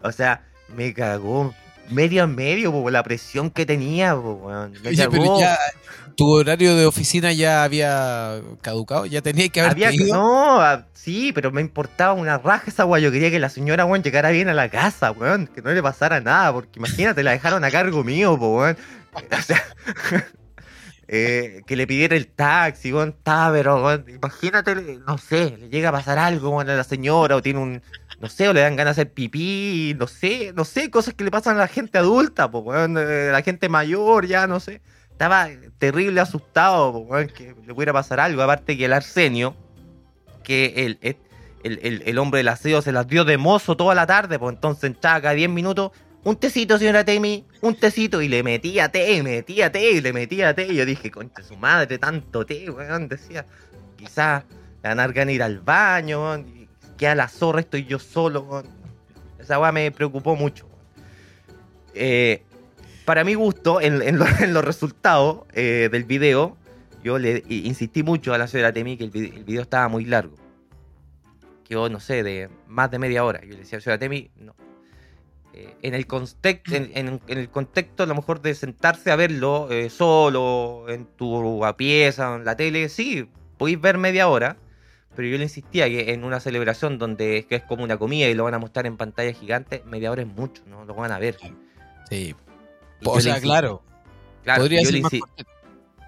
O sea, me cagó medio a medio por la presión que tenía, po. Me Oye, pero cagó. ya tu horario de oficina ya había caducado, ya tenía que haber Había no, sí, pero me importaba una raja esa weón. Yo quería que la señora weón llegara bien a la casa, weón. Que no le pasara nada, porque imagínate, la dejaron a cargo mío, po, weón. O sea, eh, que le pidiera el taxi, weón, está, pero weón, imagínate, no sé, le llega a pasar algo weón, a la señora o tiene un, no sé, o le dan ganas de hacer pipí, no sé, no sé, cosas que le pasan a la gente adulta, weón, eh, la gente mayor, ya, no sé. Estaba terrible asustado, po, que le pudiera pasar algo. Aparte que el Arsenio, que el, el, el- el hombre del aseo se las dio de mozo toda la tarde, pues entonces entraba cada 10 minutos, un tecito, señora Temi, un tecito, y le metía té, metía té, y le metía té. Y yo dije, concha su madre, tanto té, weón, decía, quizás ganas de ir al baño, weón, queda la zorra, estoy yo solo. Esa weá me preocupó mucho. Eh, para mi gusto, en, lo- en los resultados eh, del video, yo le insistí mucho a la señora Temi que el, vide- el video estaba muy largo. Quedó, no sé, de más de media hora. Yo le decía a la señora Temi, no. Eh, en, el context, en, el contexto, a lo mejor de sentarse a verlo solo, en tu pieza, en la tele, sí, podéis ver media hora. Pero yo le insistía que en una celebración donde es, que es como una comida y lo van a mostrar en pantalla gigante, media hora es mucho, no lo van a ver. Sí. Y O sea, insistí- claro. claro, podría yo ser le más insi- cortito.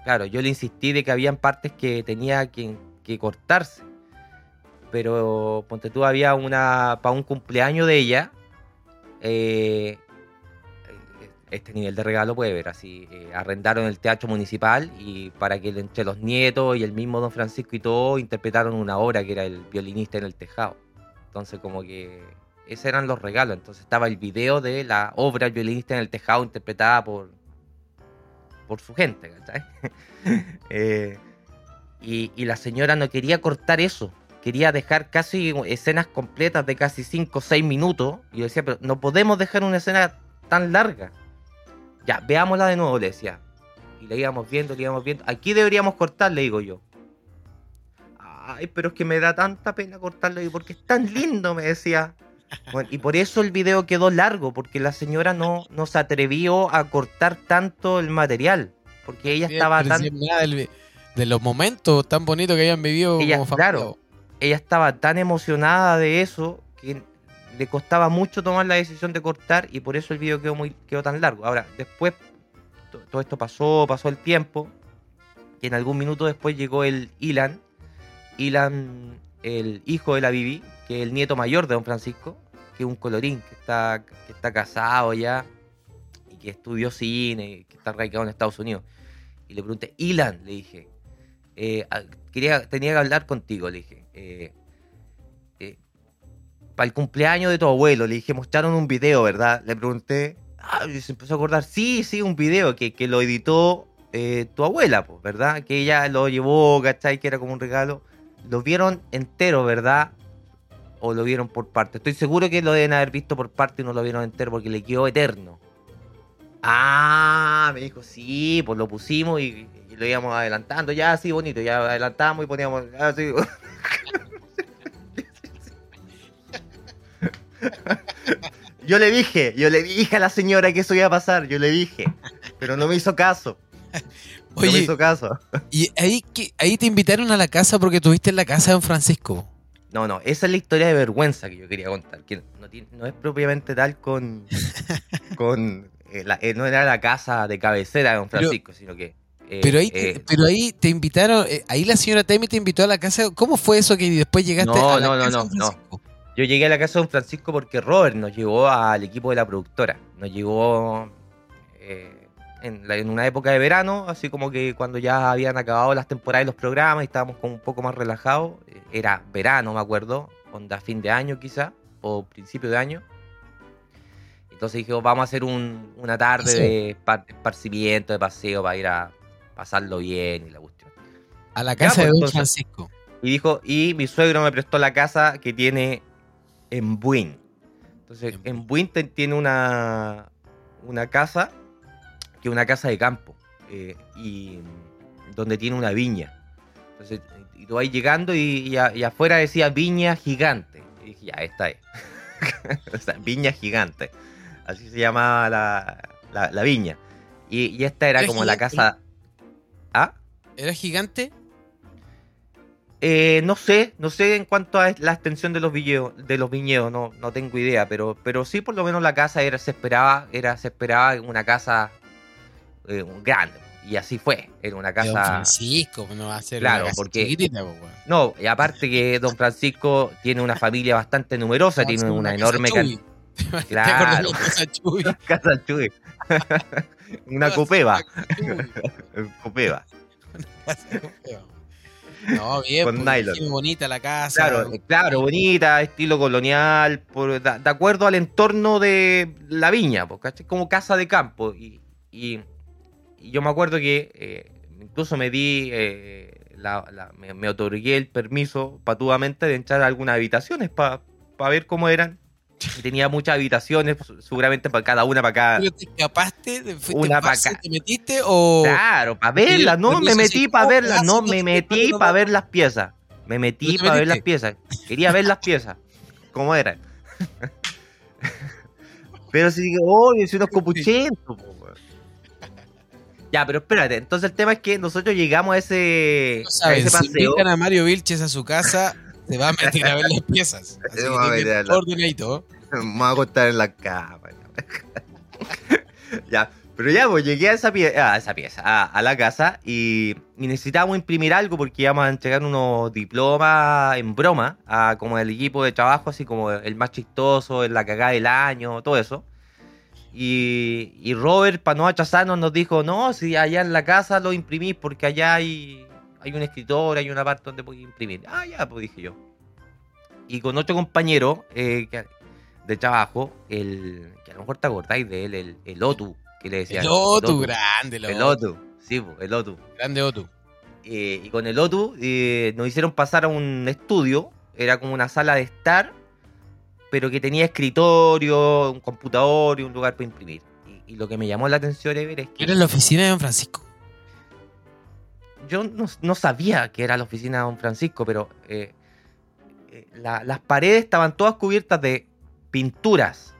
Claro, yo le insistí de que habían partes que tenía que, que cortarse. Pero ponte tú, había una. Para un cumpleaños de ella. eh, este nivel de regalo puede ver así. eh, arrendaron el teatro municipal y para que entre los nietos y el mismo Don Francisco y todo interpretaron una obra que era el violinista en el tejado. Entonces, como que. Esos eran los regalos. Entonces estaba el video de la obra El violinista en el tejado interpretada por. por su gente. Eh, y, y la señora no quería cortar eso. Quería dejar casi escenas completas de casi 5 o 6 minutos. Y yo decía, pero no podemos dejar una escena tan larga. Ya, veámosla de nuevo, le decía. Y le íbamos viendo, le íbamos viendo. Aquí deberíamos cortar, le digo yo. Ay, pero es que me da tanta pena cortarlo y porque es tan lindo, me decía. Bueno, y por eso el video quedó largo, porque la señora no, no se atrevió a cortar tanto el material. Porque ella Sí, estaba tan, del- de los momentos tan bonitos que habían vivido Ella, como familia. claro. ella estaba tan emocionada de eso que le costaba mucho tomar la decisión de cortar y por eso el video quedó muy quedó tan largo. Ahora, después to- todo esto pasó, pasó el tiempo y en algún minuto después llegó el Ilan, Ilan, el hijo de la Bibi, que es el nieto mayor de Don Francisco, que es un colorín que está que está casado ya y que estudió cine, que está radicado en Estados Unidos. Y le pregunté, Ilan, le dije, eh, a- quería, tenía que hablar contigo, le dije. Eh, para el cumpleaños de tu abuelo, le dije, mostraron un video, ¿verdad? Le pregunté, ah, y se empezó a acordar, sí, sí, un video que, que lo editó eh, tu abuela, pues, ¿verdad? Que ella lo llevó, ¿cachai? Que era como un regalo. Lo vieron entero, ¿verdad? O lo vieron por parte. Estoy seguro que lo deben haber visto por parte y no lo vieron entero porque le quedó eterno. Ah, me dijo, sí, pues lo pusimos y, lo íbamos adelantando, ya así bonito, ya adelantamos y poníamos así. Yo le dije, yo le dije a la señora que eso iba a pasar, yo le dije, pero no me hizo caso. no me Oye, hizo caso. y ahí, que, ahí te invitaron a la casa porque estuviste en la casa de Don Francisco. No, no, esa es la historia de vergüenza que yo quería contar, que no, tiene- no es propiamente tal con... con eh, la- eh, no era la casa de cabecera de Don Pero- Francisco, sino que... eh, Pero ahí, te- pero ahí te invitaron, ahí la señora Temi te invitó a la casa. ¿Cómo fue eso que después llegaste No, a la no, no, casa de no, no. Yo llegué a la casa de Don Francisco porque Robert nos llevó al equipo de la productora. Nos llegó eh, en, la- en una época de verano, así como que cuando ya habían acabado las temporadas de los programas y estábamos como un poco más relajados. Eh, Era verano, me acuerdo, onda fin de año quizá, o principio de año. Entonces dijimos, vamos a hacer un- una tarde de espa- esparcimiento, de paseo, para ir a pasarlo bien y la cuestión. A la Ya, casa pues, de Don entonces. Francisco. Y dijo, y mi suegro me prestó la casa que tiene en Buin. Entonces, En en Buin tiene una, una casa, que es una casa de campo, eh, y donde tiene una viña. Entonces, y tú vas llegando y, y a- y afuera decía viña gigante. Y dije, ya, esta es. O sea, viña gigante. Así se llamaba la, la- la viña. Y, y esta era ¿Era como la casa... ¿Ah? ¿Era gigante? Eh, no sé, no sé en cuanto a la extensión de los viñedos, de los viñedos, no, no tengo idea, pero, pero sí por lo menos la casa era, se esperaba, era, se esperaba una casa eh, grande. y así fue. Era una De Don casa. Francisco, no va a ser Claro, una casa porque- po. No, y aparte que Don Francisco tiene una familia bastante numerosa, tiene una casa enorme Chuy. cantidad. ¿Te acuerdas de Claro. la casa Chuy? Casa Chuy. una Casa copeva. Copeva. No, bien, Con pues, nylon. bonita la casa. Claro, eh, claro, bonita, estilo colonial, por, de, de acuerdo al entorno de la viña, pues, ¿cachai? Como casa de campo. Y, y- y yo me acuerdo que eh, incluso me di, eh, la- la- me, me otorgué el permiso patudamente de entrar a algunas habitaciones para ver cómo eran. Tenía muchas habitaciones, seguramente para cada una, para cada... ¿Pero te escapaste? ¿Te Una base, vaca. ¿Te metiste o...? Claro, para verlas, no, me metí para verlas, no, me metí para ver las piezas. Me ¿No metí para ver las piezas. Quería ver las piezas, cómo eran. Pero si digo, oye, si unos copuchentos. po, weón". Ya, pero espérate, entonces el tema es que nosotros llegamos a ese, No a ese si paseo. invitan a Mario Vilches a su casa, se va a meter a ver las piezas. Así que a tiene la- ordenadito. Me voy a acostar en la cama. ya, pero ya, pues llegué a esa, pie- a esa pieza, a, a la casa, y, y necesitábamos imprimir algo porque íbamos a entregar unos diplomas en broma, a como el equipo de trabajo, así como el más chistoso, en la cagada del año, todo eso. Y, y Robert, para no achazarnos, nos dijo, no, si allá en la casa lo imprimís porque allá hay, hay un escritor, hay una parte donde podéis imprimir. Ah, ya, pues dije yo. Y con otro compañero eh, que- de trabajo, el, que a lo mejor te acordáis de él, el, el Otu, que le decían. El Otu, grande, el El Otu. Otu, sí, el Otu. Grande Otu. Eh, y con el Otu eh, nos hicieron pasar a un estudio, era como una sala de estar, pero que tenía escritorio, un computador y un lugar para imprimir. Y, y lo que me llamó la atención, Ever, es que Era en la oficina de Don Francisco. Yo no, no sabía que era la oficina de Don Francisco, pero eh, eh, la- las paredes estaban todas cubiertas de pinturas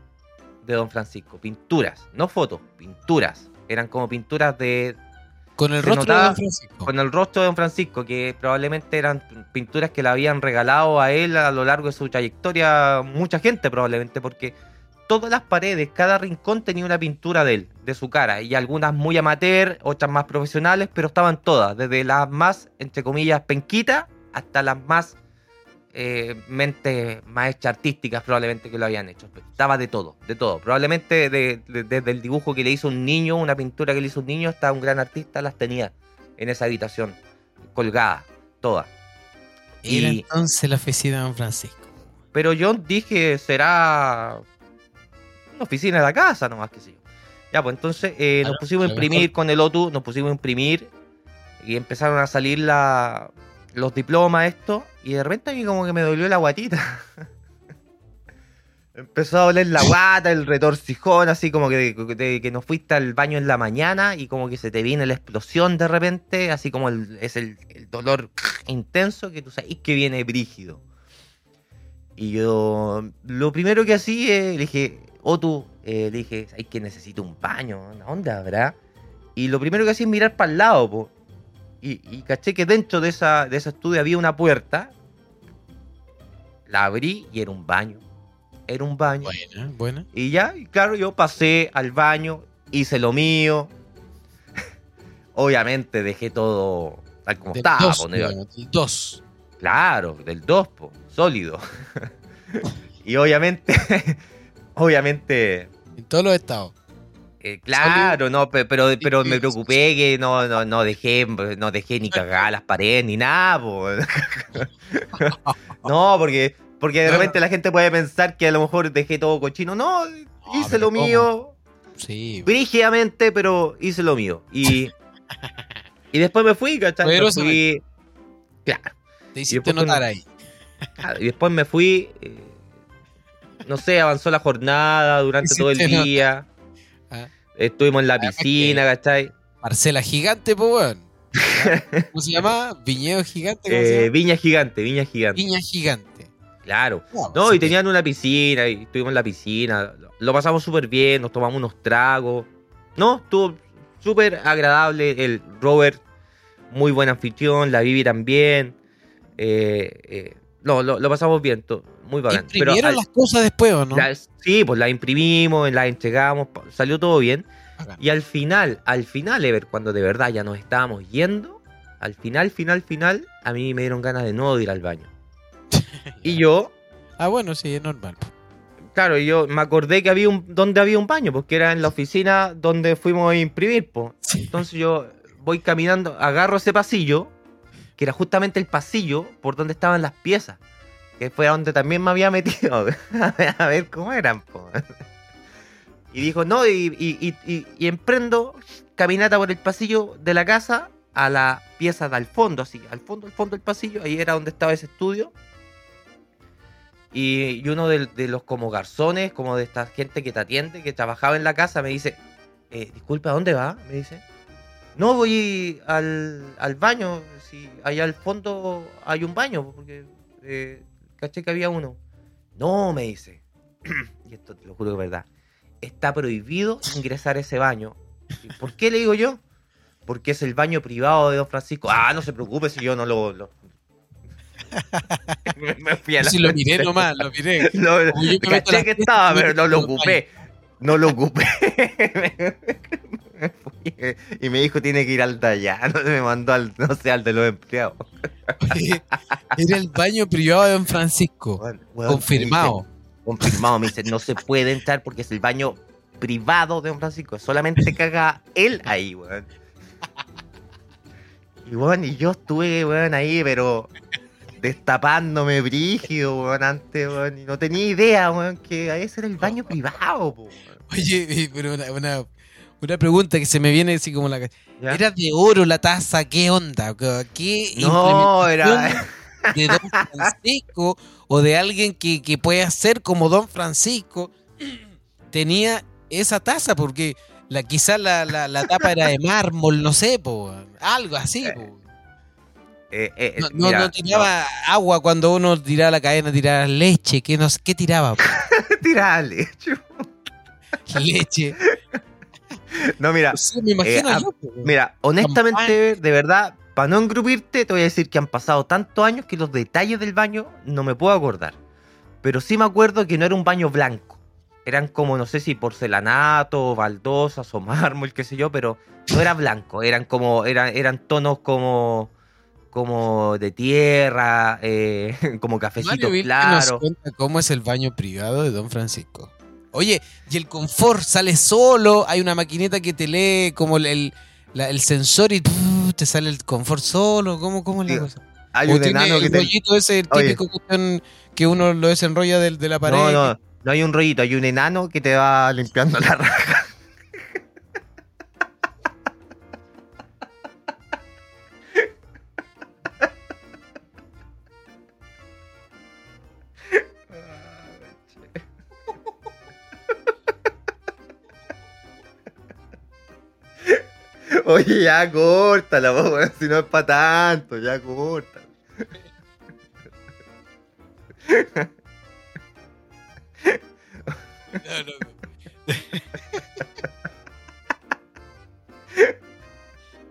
de Don Francisco, pinturas, no fotos, pinturas. Eran como pinturas de, Con el rostro de Don Francisco. con el rostro de Don Francisco, que probablemente eran pinturas que le habían regalado a él a lo largo de su trayectoria mucha gente probablemente, porque todas las paredes, cada rincón tenía una pintura de él, de su cara, y algunas muy amateur, otras más profesionales, pero estaban todas, desde las más, entre comillas, penquitas, hasta las más eh, mentes hechas artísticas probablemente que lo habían hecho. Estaba de todo, de todo. Probablemente de- de- desde el dibujo que le hizo un niño, una pintura que le hizo un niño, hasta un gran artista las tenía en esa habitación, colgada, todas. Era y- entonces la oficina de Don Francisco. Pero yo dije, será oficina de la casa, nomás que yo. Ya, pues entonces eh, nos pusimos a imprimir con el OTU, nos pusimos a imprimir y empezaron a salir la, los diplomas, esto, y de repente a mí como que me dolió la guatita. Empezó a doler la guata, el retorcijón, así como que, de- que no fuiste al baño en la mañana y como que se te viene la explosión de repente, así como el- es el, el dolor intenso que tú sabes que viene brígido. Y yo, lo primero que hacía, eh, le dije, Otu, eh, le dije, hay que necesito un baño, ¿a ¿dónde habrá? Y lo primero que hacía es mirar para el lado, po. Y, y caché que dentro de, esa, de ese estudio había una puerta. La abrí y era un baño. Era un baño. Buena, buena. Y ya, y claro, yo pasé al baño, hice lo mío. Obviamente dejé todo tal como Del estaba. dos, po, no del dos. Claro, del 2, sólido. y obviamente, obviamente, En todos los estados. eh, claro, no, pe- pero, pero me preocupé que no, no, no dejé, no dejé ni cagar las paredes ni nada, po. No, porque, porque de repente la gente puede pensar que a lo mejor dejé todo cochino. No, hice pero lo mío, Sí. brígidamente, pero hice lo mío. Y, y después me fui, ¿cachai? Fui, claro. Te hiciste notar ahí. Claro, y después me fui. eh, no sé, avanzó la jornada durante todo el día. Ah. Estuvimos en la Además piscina, ¿cachai? Parcela gigante, po, weón. ¿Cómo se llama? Viñedo gigante. ¿cómo se Eh, llama? viña gigante, viña gigante. Viña gigante. Claro. No, No, sí y que- tenían una piscina, y estuvimos en la piscina. Lo- pasamos súper bien, nos tomamos unos tragos. No, estuvo súper agradable. El Robert, muy buen anfitrión. La Vivi también. Eh, eh, no, lo, lo pasamos bien, muy bacán. Pero ¿Imprimieron al- las cosas después o no? Las- sí, pues las imprimimos, las entregamos, salió todo bien. Bacán. Y al final, al final, Ever, cuando de verdad ya nos estábamos yendo, al final, final, final, a mí me dieron ganas de nuevo de ir al baño. Y yo, Ah, bueno, sí, es normal. claro, yo me acordé que había un, donde había un baño, porque era en la oficina donde fuimos a imprimir, po. Sí. Entonces yo voy caminando, agarro ese pasillo, que era justamente el pasillo por donde estaban las piezas, que fue a donde también me había metido, a ver cómo eran. Y dijo, no, y, emprendo caminata por el pasillo de la casa a la pieza de al fondo, así, al fondo, al fondo del pasillo, ahí era donde estaba ese estudio. Y, uno de, los como garzones, como de esta gente que te atiende, que trabajaba en la casa, me dice, eh, disculpe, ¿a dónde va? Me dice. No, voy al, al baño, si allá al fondo hay un baño, porque eh, caché que había uno. No, me dice. y esto te lo juro que es verdad. Está prohibido ingresar a ese baño. ¿Y ¿Por qué le digo yo? Porque es el baño privado de Don Francisco. Ah, no se preocupe si yo no lo... lo- me, me fui a la Sí, lo miré nomás, lo miré. Lo- caché que estaba, pero no lo ocupé. No lo ocupé. Me fui, y me dijo tiene que ir al de allá. No me mandó al, no sé, al de los empleados. Oye, Era el baño privado de Don Francisco. Confirmado. dice- confirmado, me dice, no se puede entrar porque es el baño privado de Don Francisco. Solamente caga él ahí, weón. Y weón, y yo estuve, weón, ahí, pero destapándome brígido, weón, antes, weón. Y no tenía idea, weón, que ese era el baño privado, weón. Oye, pero una, una, una pregunta que se me viene así como la... ¿Ya? ¿Era de oro la taza? ¿Qué onda? ¿Qué No, era. de Don Francisco o de alguien que, que pueda ser como Don Francisco tenía esa taza? Porque la, quizás la, la, la tapa era de mármol, no sé, po, algo así. po. Eh, eh, No, no, mira, no tiraba agua cuando uno tiraba la cadena, tiraba leche. ¿Qué, no, ¿qué tiraba? tirale, chu. leche. No, mira, sé, me imagino Eh, ah, yo. po. Mira, honestamente, de verdad, para no engrupirte, te voy a decir que han pasado tantos años que los detalles del baño no me puedo acordar. Pero sí me acuerdo que no era un baño blanco. Eran como, no sé si porcelanato, baldosas o mármol, qué sé yo, pero no era blanco. Eran como, eran, eran tonos como, como de tierra, eh, como cafecito Mario Vilche nos claro. cuenta cómo es el baño privado de Don Francisco. Oye, y el confort sale solo, hay una maquineta que te lee como el, el, la- el sensor y ¡puf! te sale el confort solo, ¿cómo, cómo es la cosa? Hay O un tiene enano el que te... rollito ese, el Oye. típico cuestión que uno lo desenrolla del- de, la pared. No, no, no hay un rollito, hay un enano que te va limpiando la raja. Oye, ya córtala, po, weón, si no es para tanto, ya córtala. No, no.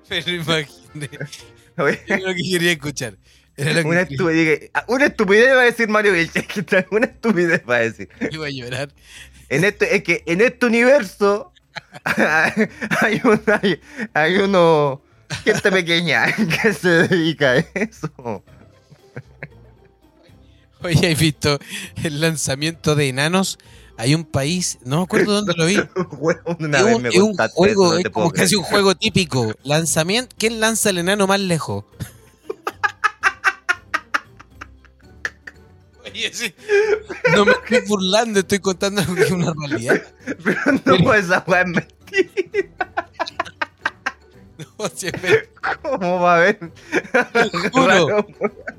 Pero imaginé, Oye, era lo que quería escuchar. Era lo que una, estupidez, una estupidez va a decir Mario Vilches, que una estupidez va a decir. iba a llorar. En este, es que en este universo hay, un, hay, hay uno, gente pequeña que se dedica a eso. Oye, ¿has visto el lanzamiento de enanos? Hay un país, no me acuerdo dónde lo vi. Una es vez un, me es un contaste juego, eso, no es como casi un juego típico. Lanzamiento, ¿quién lanza el enano más lejos? No me estoy burlando, estoy contando algo que es una realidad. Pero no puedes esa weá es mentira. No, si es verdad, ¿Cómo va a haber? Te lo juro.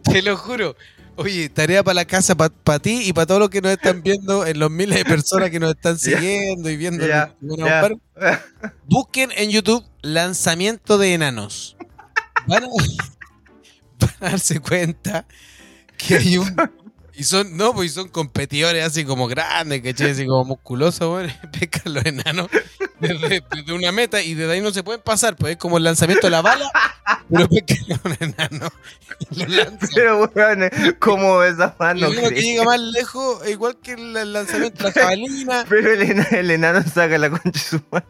te lo juro. Oye, tarea para la casa, para ti y para todos los que nos están viendo, en los miles de personas que nos están siguiendo y viendo. Buscar. Busquen en YouTube lanzamiento de enanos. Van a, van a darse cuenta que hay un. Y son, no, pues son competidores así como grandes, ¿cachai? Así como musculosos, bueno, pescan los enanos desde, desde una meta y desde ahí no se pueden pasar, pues es como el lanzamiento de la bala, pero pescan a un enano y lo lanzan. Pero weón, ¿cómo esa mano? uno que llega más lejos, igual que el el lanzamiento de la jabalina. Pero el, ena- el enano saca la concha de su madre.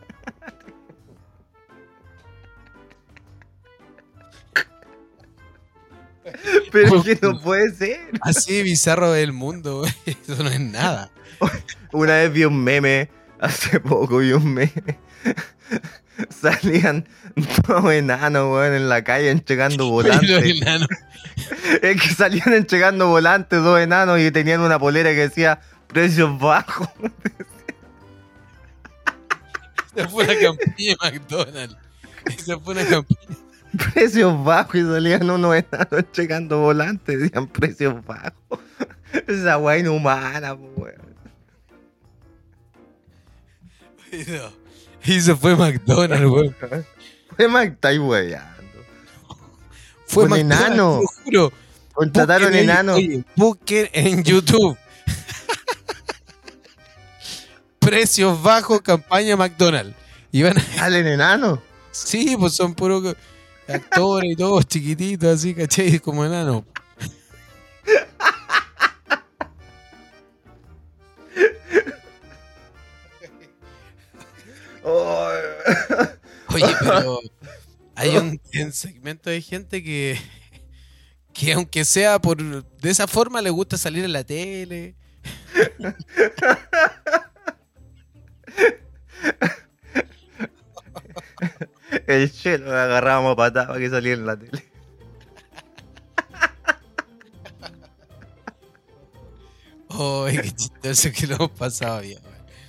Pero que no puede ser. Así bizarro es el mundo, güey. Eso no es nada. Una vez vi un meme, hace poco vi un meme. Salían dos enanos, weón, en la calle entregando volantes. Es que salían entregando volantes dos enanos y tenían una polera que decía precios bajos. Esa fue una campaña de McDonald's. Esa fue una campaña. Precios bajos y salían unos enanos entregando volantes. Decían precios bajos. Esa weá inhumana, weón. No. Y eso fue McDonald's, güey. Fue estáis weyando. Fue Un McDonald's, enano. juro. Contrataron Busquen en- Busquen en YouTube. Precios bajos, campaña McDonald's. Y van a- Salen enanos. Sí, pues son puros actores y todos chiquititos, así, ¿cachai? Como enanos. Oh. Oye, pero hay un, un segmento de gente que, que aunque sea por de esa forma le gusta salir en la tele. El chelo lo agarrábamos patada para que saliera en la tele. Ay, qué chistoso que lo hemos pasado bien.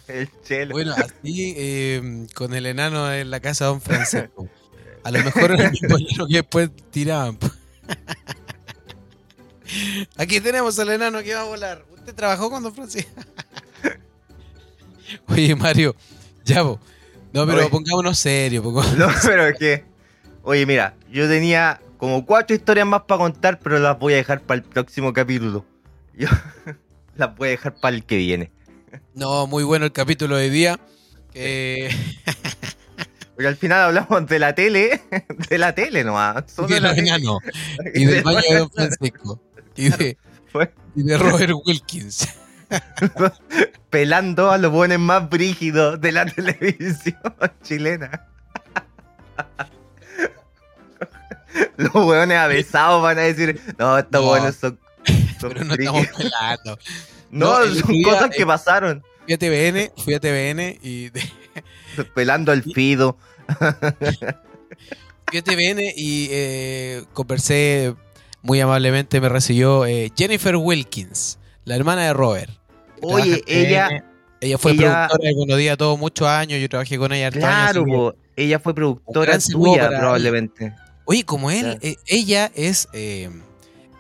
El chelo. Bueno, así eh, con el enano en la casa de Don Francisco. A lo mejor era el mismo enano que después tiraban. Aquí tenemos al enano que va a volar. ¿Usted trabajó con Don Francisco? Oye, Mario, ya vos. No, pero Oye. pongámonos serios. pongámonos- No, pero es que. Oye, mira, yo tenía como cuatro historias más para contar, pero las voy a dejar para el próximo capítulo. Yo las voy a dejar para el que viene. No, muy bueno el capítulo de día. Eh, Porque al final hablamos de la tele, de la tele nomás. solo de de la los enanos. Y del baño de Don Francisco. Y de, y de Robert Wilkins. pelando a los buenos más brígidos de la televisión chilena. Los hueones avesados van a decir, no, estos No, hueones son, son Pero no brígidos". estamos pelando. No, son día, cosas que eh, pasaron. Fui a TVN, fui a TVN y de- Pelando al Fido. fui a TVN y eh, conversé muy amablemente, me recibió eh, Jennifer Wilkins, la hermana de Robert. Oye, ella-. Ella fue ella- productora de Buenos Días todos muchos años, yo trabajé con ella años, Claro, po, ella fue productora tuya, para- probablemente. Oye, como él, Claro. eh, ella es eh,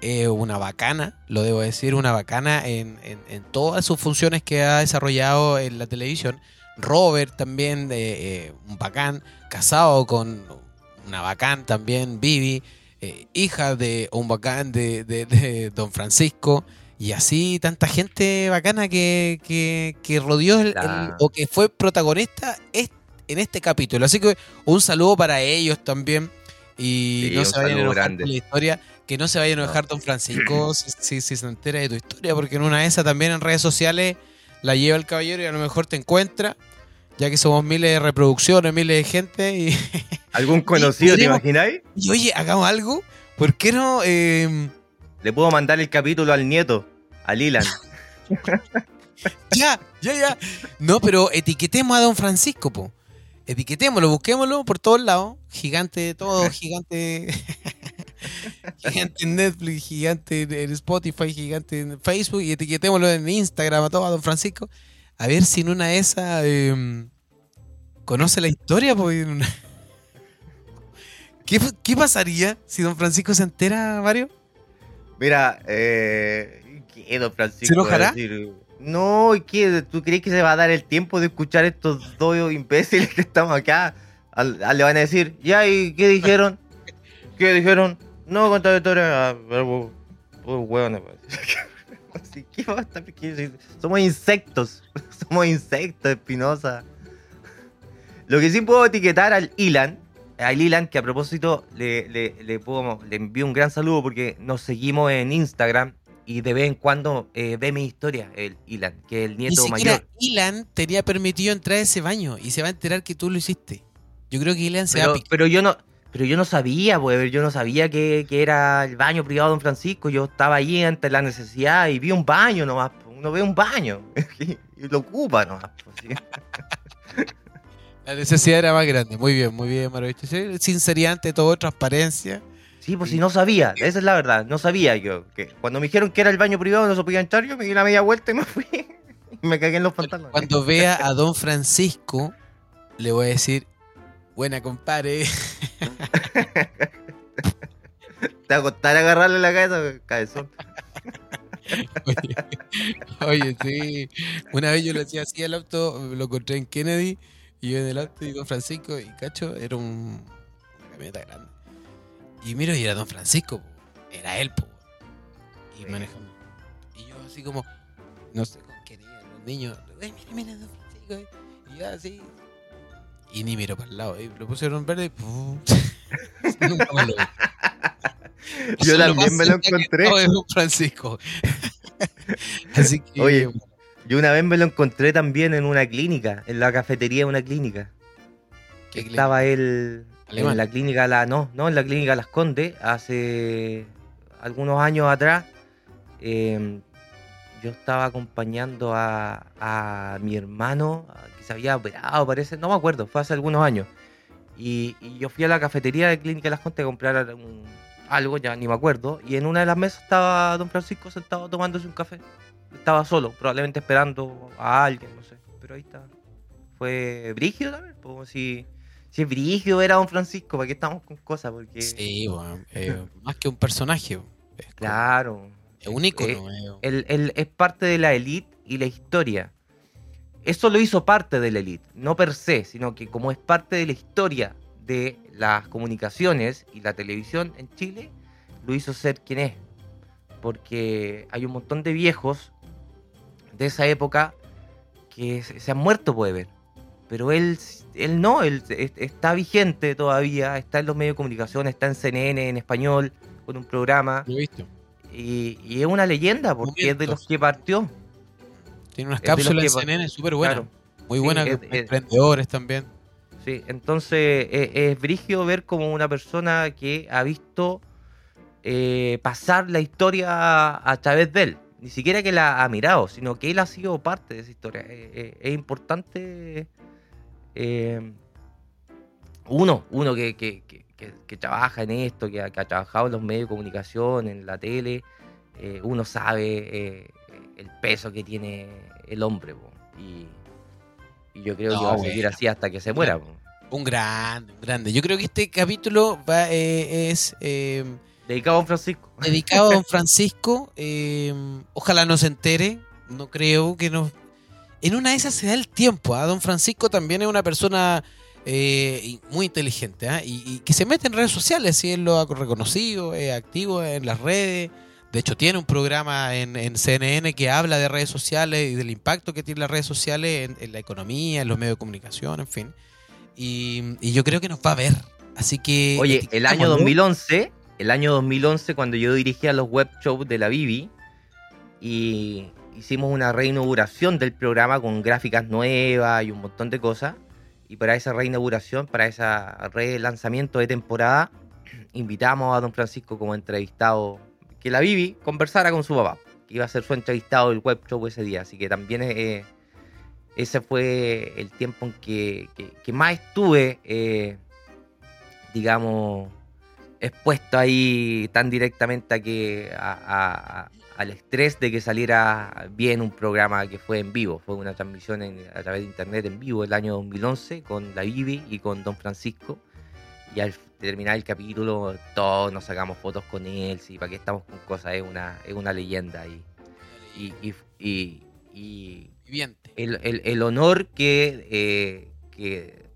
eh, una bacana, lo debo decir, una bacana en, en- en todas sus funciones que ha desarrollado en la televisión. Robert también, eh, un bacán, casado con una bacán también, Vivi, hija de un bacán de, de- de Don Francisco. Y así tanta gente bacana que, que, que rodeó el- o que fue protagonista est- en este capítulo. Así que un saludo para ellos también. Y Sí, no se vayan a enojar con la historia. Que no se vayan a enojar Don Francisco si, si- si se entera de tu historia. Porque en una de esas también en redes sociales la lleva el caballero y a lo mejor te encuentra. Ya que somos miles de reproducciones, miles de gente. Y, ¿Algún conocido, te podríamos- imagináis? y oye, hagamos algo. ¿Por qué no? eh, Le puedo mandar el capítulo al nieto, a Lilan. Ya, ya, ya. No, pero etiquetemos a Don Francisco, po. Etiquetémoslo, busquémoslo por todos lados. Gigante de todo, gigante. gigante en Netflix, gigante en Spotify, gigante en Facebook. Y etiquetémoslo en Instagram a todo a Don Francisco. A ver si en una de esas eh, conoce la historia, una- ¿Qué, ¿Qué pasaría si Don Francisco se entera, Mario? Mira, eh. ¿Qué, don Francisco? ¿Se enojará? decir? No, ¿y ¿qué? ¿Tú crees que se va a dar el tiempo de escuchar estos dos imbéciles que estamos acá? Al- al- le van a decir, ya, ¿y qué dijeron? ¿Qué dijeron? No, contar historia. ah, pero, pues, hueones, pues. Así, ¿qué va a estar- Somos insectos. Somos insectos, Espinosa. Lo que sí puedo etiquetar al Ilan, al Ilan, que a propósito le, le, le, puedo- le envío un gran saludo porque nos seguimos en Instagram y de vez en cuando eh, ve mi historia, el Ilan, que es el Ni nieto siquiera mayor. Ilan tenía permitido entrar a ese baño y se va a enterar que tú lo hiciste. Yo creo que Ilan se va a Pero, picar. pero yo no, Pero yo no sabía, pues, yo no sabía que, que era el baño privado de Don Francisco. Yo estaba allí ante la necesidad y vi un baño nomás. pues, Uno ve un baño y, lo ocupa nomás. pues, sí. La necesidad era más grande. Muy bien, muy bien, Maravilla. Sí, Sinceridad ante todo, transparencia. Sí, pues si no sabía, esa es la verdad, no sabía yo. que Cuando me dijeron que era el baño privado no se podía entrar, yo me di la media vuelta y me fui. Y me cagué en los pantalones. Cuando vea a Don Francisco, le voy a decir, buena compadre. Te va a costar agarrarle la cabeza, cabezón. Oye, oye, sí. Una vez yo lo hacía así al auto, lo encontré en Kennedy, y yo en el auto y Don Francisco, y Cacho era un, una camioneta grande. Y miro y era Don Francisco, po. era él, po. y Sí. manejando. Y yo así como, no sé con quién iban los niños, "Ey, mira, mira, Don Francisco, eh". y yo así. Y ni miro para el lado, y lo pusieron verde y. Nunca más lo vi. Yo es también me lo encontré. estado de Don Francisco. Así que, Oye, Yo una vez me lo encontré también en una clínica, en la cafetería de una clínica. ¿qué Estaba él Alemán. en la clínica La no, no, en la clínica Las Condes hace algunos años atrás. eh, yo estaba acompañando a, a mi hermano que se había operado, parece, no me acuerdo, fue hace algunos años. Y, y yo fui a la cafetería de Clínica Las Condes a comprar un- algo, ya ni me acuerdo. Y en una de las mesas estaba don Francisco sentado tomándose un café. Estaba solo, probablemente esperando a alguien, no sé. Pero ahí está. Fue brígido también, como si, si es brígido era don Francisco, ¿para qué estamos con cosas? Porque, Sí, bueno, eh, más que un personaje. Es, claro, es un ícono. eh. él, él es parte de la élite y la historia. Eso lo hizo parte de la élite, no per se, sino que como es parte de la historia de las comunicaciones y la televisión en Chile, lo hizo ser quien es. Porque hay un montón de viejos de esa época que se, se han muerto, puede ver. Pero él, él no, él es- está vigente todavía, está en los medios de comunicación, está en CNN en español, con un programa. Lo he visto. Y, y es una leyenda porque es de los que partió. Tiene unas cápsulas en CNN súper buenas. Claro, Muy Sí, buenas, es- con es- emprendedores también. sí. Entonces es, es brígido ver como una persona que ha visto eh, pasar la historia a través de él. Ni siquiera que la ha mirado, sino que él ha sido parte de esa historia. Eh, eh, es importante eh, uno, uno que, que- que- que- que trabaja en esto, que ha, trabajado en los medios de comunicación, en la tele, eh, uno sabe eh, el peso que tiene el hombre. po. Y, y yo creo No, que va a seguir así hasta que se muera. po. Un grande, un grande. Yo creo que este capítulo va, es Dedicado a Don Francisco. dedicado a Don Francisco. eh, ojalá no se entere. No creo que no. En una de esas se da el tiempo. ¿ah? Don Francisco también es una persona eh, muy inteligente ¿ah? y, y que se mete en redes sociales. Si él lo ha reconocido, es activo en las redes. De hecho, tiene un programa en, en CNN que habla de redes sociales y del impacto que tienen las redes sociales en, en la economía, en los medios de comunicación, en fin. Y, y yo creo que nos va a ver. Así que. Oye, el año etiquetémoslo. 2011, el año 2011 cuando yo dirigía los web shows de la Bibi y hicimos una reinauguración del programa con gráficas nuevas y un montón de cosas. Y para esa reinauguración, para ese relanzamiento de temporada, invitamos a don Francisco como entrevistado, que la Bibi conversara con su papá, que iba a ser su entrevistado del web show ese día. Así que también eh, ese fue el tiempo en que, que- más estuve, eh, digamos, expuesto ahí tan directamente a que a- al estrés de que saliera bien un programa que fue en vivo. Fue una transmisión en- a través de internet en vivo el año 2011 con la Bibi y con Don Francisco. Y al terminar el capítulo todos nos sacamos fotos con él. Sí, para qué estamos con cosas, es una, es una leyenda. Y, y, y, y- el honor que, eh, que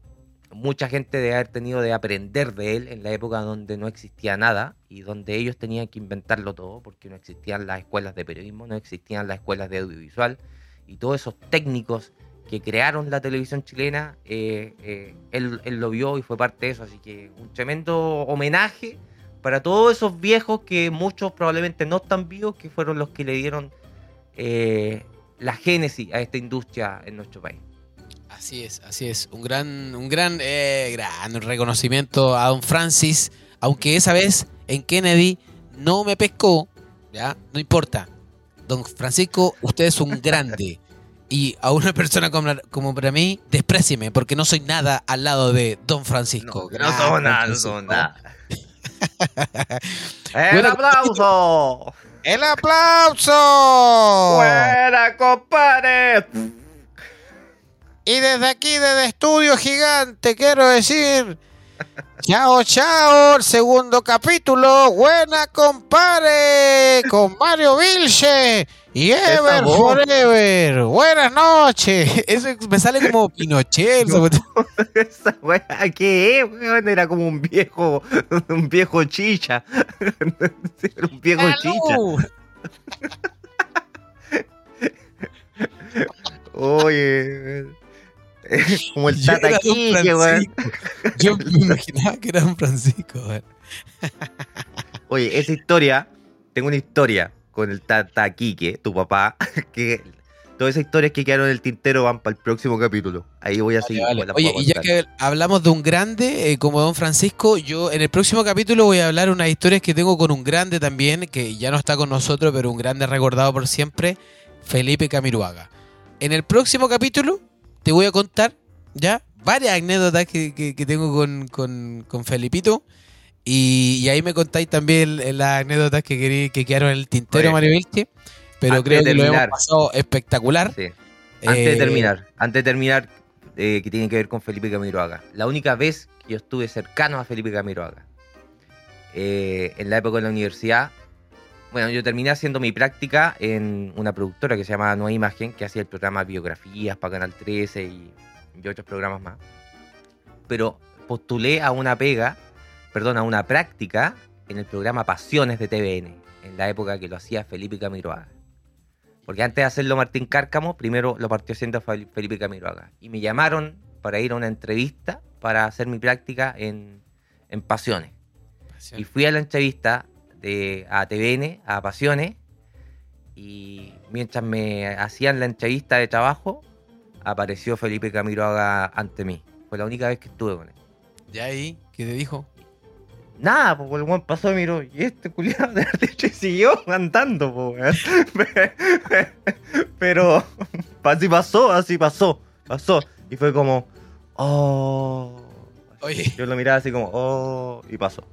mucha gente debe haber tenido de aprender de él en la época donde no existía nada y donde ellos tenían que inventarlo todo porque no existían las escuelas de periodismo, no existían las escuelas de audiovisual y todos esos técnicos que crearon la televisión chilena, eh, eh, él, él lo vio y fue parte de eso, así que un tremendo homenaje para todos esos viejos que muchos probablemente no están vivos, que fueron los que le dieron eh, la génesis a esta industria en nuestro país. Así es, así es. Un gran, un gran, gran reconocimiento a don Francis, aunque esa vez en Kennedy no me pescó, ya, no importa. Don Francisco, usted es un grande. Y a una persona como, como para mí, desprecieme, porque no soy nada al lado de Don Francisco. No, no somos nada, no nada. ¡El Bueno, aplauso! ¡El aplauso! ¡Buena, compadre! Y desde aquí, desde Estudio Gigante, quiero decir. Chao, chao, el segundo capítulo. Buena, compadre. Con Mario Vilche y Ever. Forever. Buenas noches. Eso me sale como Pinochet. No. Esa weá, ¿qué es, weón? Era como un viejo, un viejo chicha. Era un viejo chicha. Oye, como el Tata Quique, weón. Yo me imaginaba que era Don Francisco. weón. Oye, esa historia, tengo una historia con el Tata Quique, tu papá, que todas esas historias que quedaron en el tintero van para el próximo capítulo. Ahí voy a Vale, seguir. vale. Oye, y ya que hablamos de un grande eh, como Don Francisco, yo en el próximo capítulo voy a hablar unas historias que tengo con un grande también, que ya no está con nosotros, pero un grande recordado por siempre, Felipe Camiruaga. En el próximo capítulo te voy a contar ya varias anécdotas que, que- que tengo con, con, con Felipito. Y, y ahí me contáis también las anécdotas que, querí- que quedaron en el tintero, Mario Vilche. Pero creo que lo hemos pasado espectacular. Sí. Antes de Eh, terminar, antes de terminar, eh, que tiene que ver con Felipe Camiroaga. La única vez que yo estuve cercano a Felipe Camiroaga, eh, en la época de la universidad, bueno, yo terminé haciendo mi práctica en una productora que se llama Nueva Imagen, que hacía el programa Biografías para Canal 13 y, y otros programas más. Pero postulé a una pega, perdón, a una práctica en el programa Pasiones de TVN, en la época que lo hacía Felipe Camiroaga. Porque antes de hacerlo Martín Cárcamo, primero lo partió haciendo Fel- Felipe Camiroaga. Y me llamaron para ir a una entrevista para hacer mi práctica en, en Pasiones. Y fui a la entrevista de, a TVN, a Pasiones, y mientras me hacían la entrevista de trabajo, apareció Felipe Camiroaga ante mí. Fue la única vez que estuve con él. ¿Ya ahí? ¿Qué te dijo? Nada, pues el weón pasó y miró, y este culiado de hecho siguió andando, po, weón. Pero así pasó, así pasó, pasó. Y fue como, oh. Oye. Yo lo miraba así como, oh, y pasó.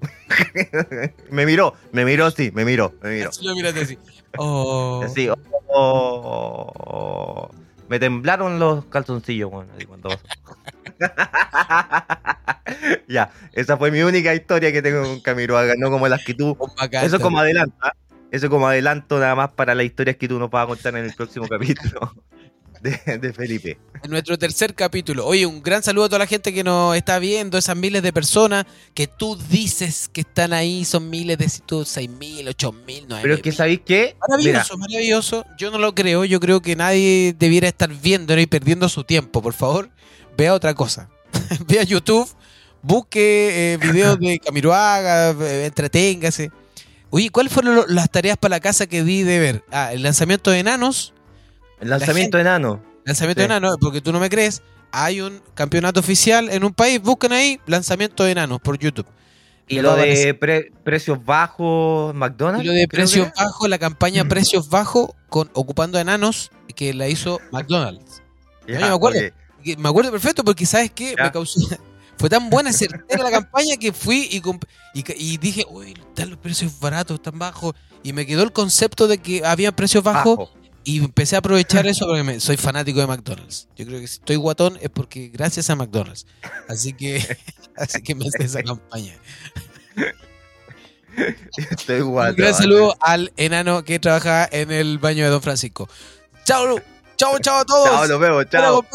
me miró, me miró, sí, me miró, me miró. Así lo miraste así. Oh. Así, oh, oh, oh. Me temblaron los calzoncillos, así cuando pasó. ya, esa fue mi única historia que tengo con Camiroaga, no como las que tú eso como adelanto, ¿ah? Eso como adelanto nada más para las historias que tú nos vas a contar en el próximo capítulo de, de Felipe. En nuestro tercer capítulo. Oye, un gran saludo a toda la gente que nos está viendo, esas miles de personas que tú dices que están ahí, son miles de si tú, seis mil, ocho mil, nueve Pero es que sabéis qué? Mira, Maravilloso, maravilloso. Yo no lo creo. Yo creo que nadie debiera estar viendo y perdiendo su tiempo. Por favor, vea otra cosa. vea YouTube, busque eh, videos de Camiroaga, eh, entreténgase. Oye, ¿cuáles fueron lo- las tareas para la casa que di de ver? Ah, el lanzamiento de enanos. El lanzamiento de enano. Lanzamiento Sí. de enanos, porque tú no me crees. Hay un campeonato oficial en un país. Busquen ahí lanzamiento de enanos por YouTube. Y lo de pre- precios bajos, McDonald's. Y lo de precios bajos, la campaña precios bajos con ocupando enanos que la hizo McDonald's. Me acuerdo. Me acuerdo perfecto porque sabes qué, Ya. me causó fue tan buena certera la campaña que fui y, y, dije, uy, están los precios baratos, están bajos. Y me quedó el concepto de que había precios bajos Bajo. Y empecé a aprovechar eso porque me- soy fanático de McDonald's. Yo creo que si estoy guatón es porque gracias a McDonald's. Así que, así que me hice esa campaña. Estoy guato. Un gran saludo al enano que trabaja en el baño de Don Francisco. Chao, chao, chao a todos. Chao, nos vemos, chao.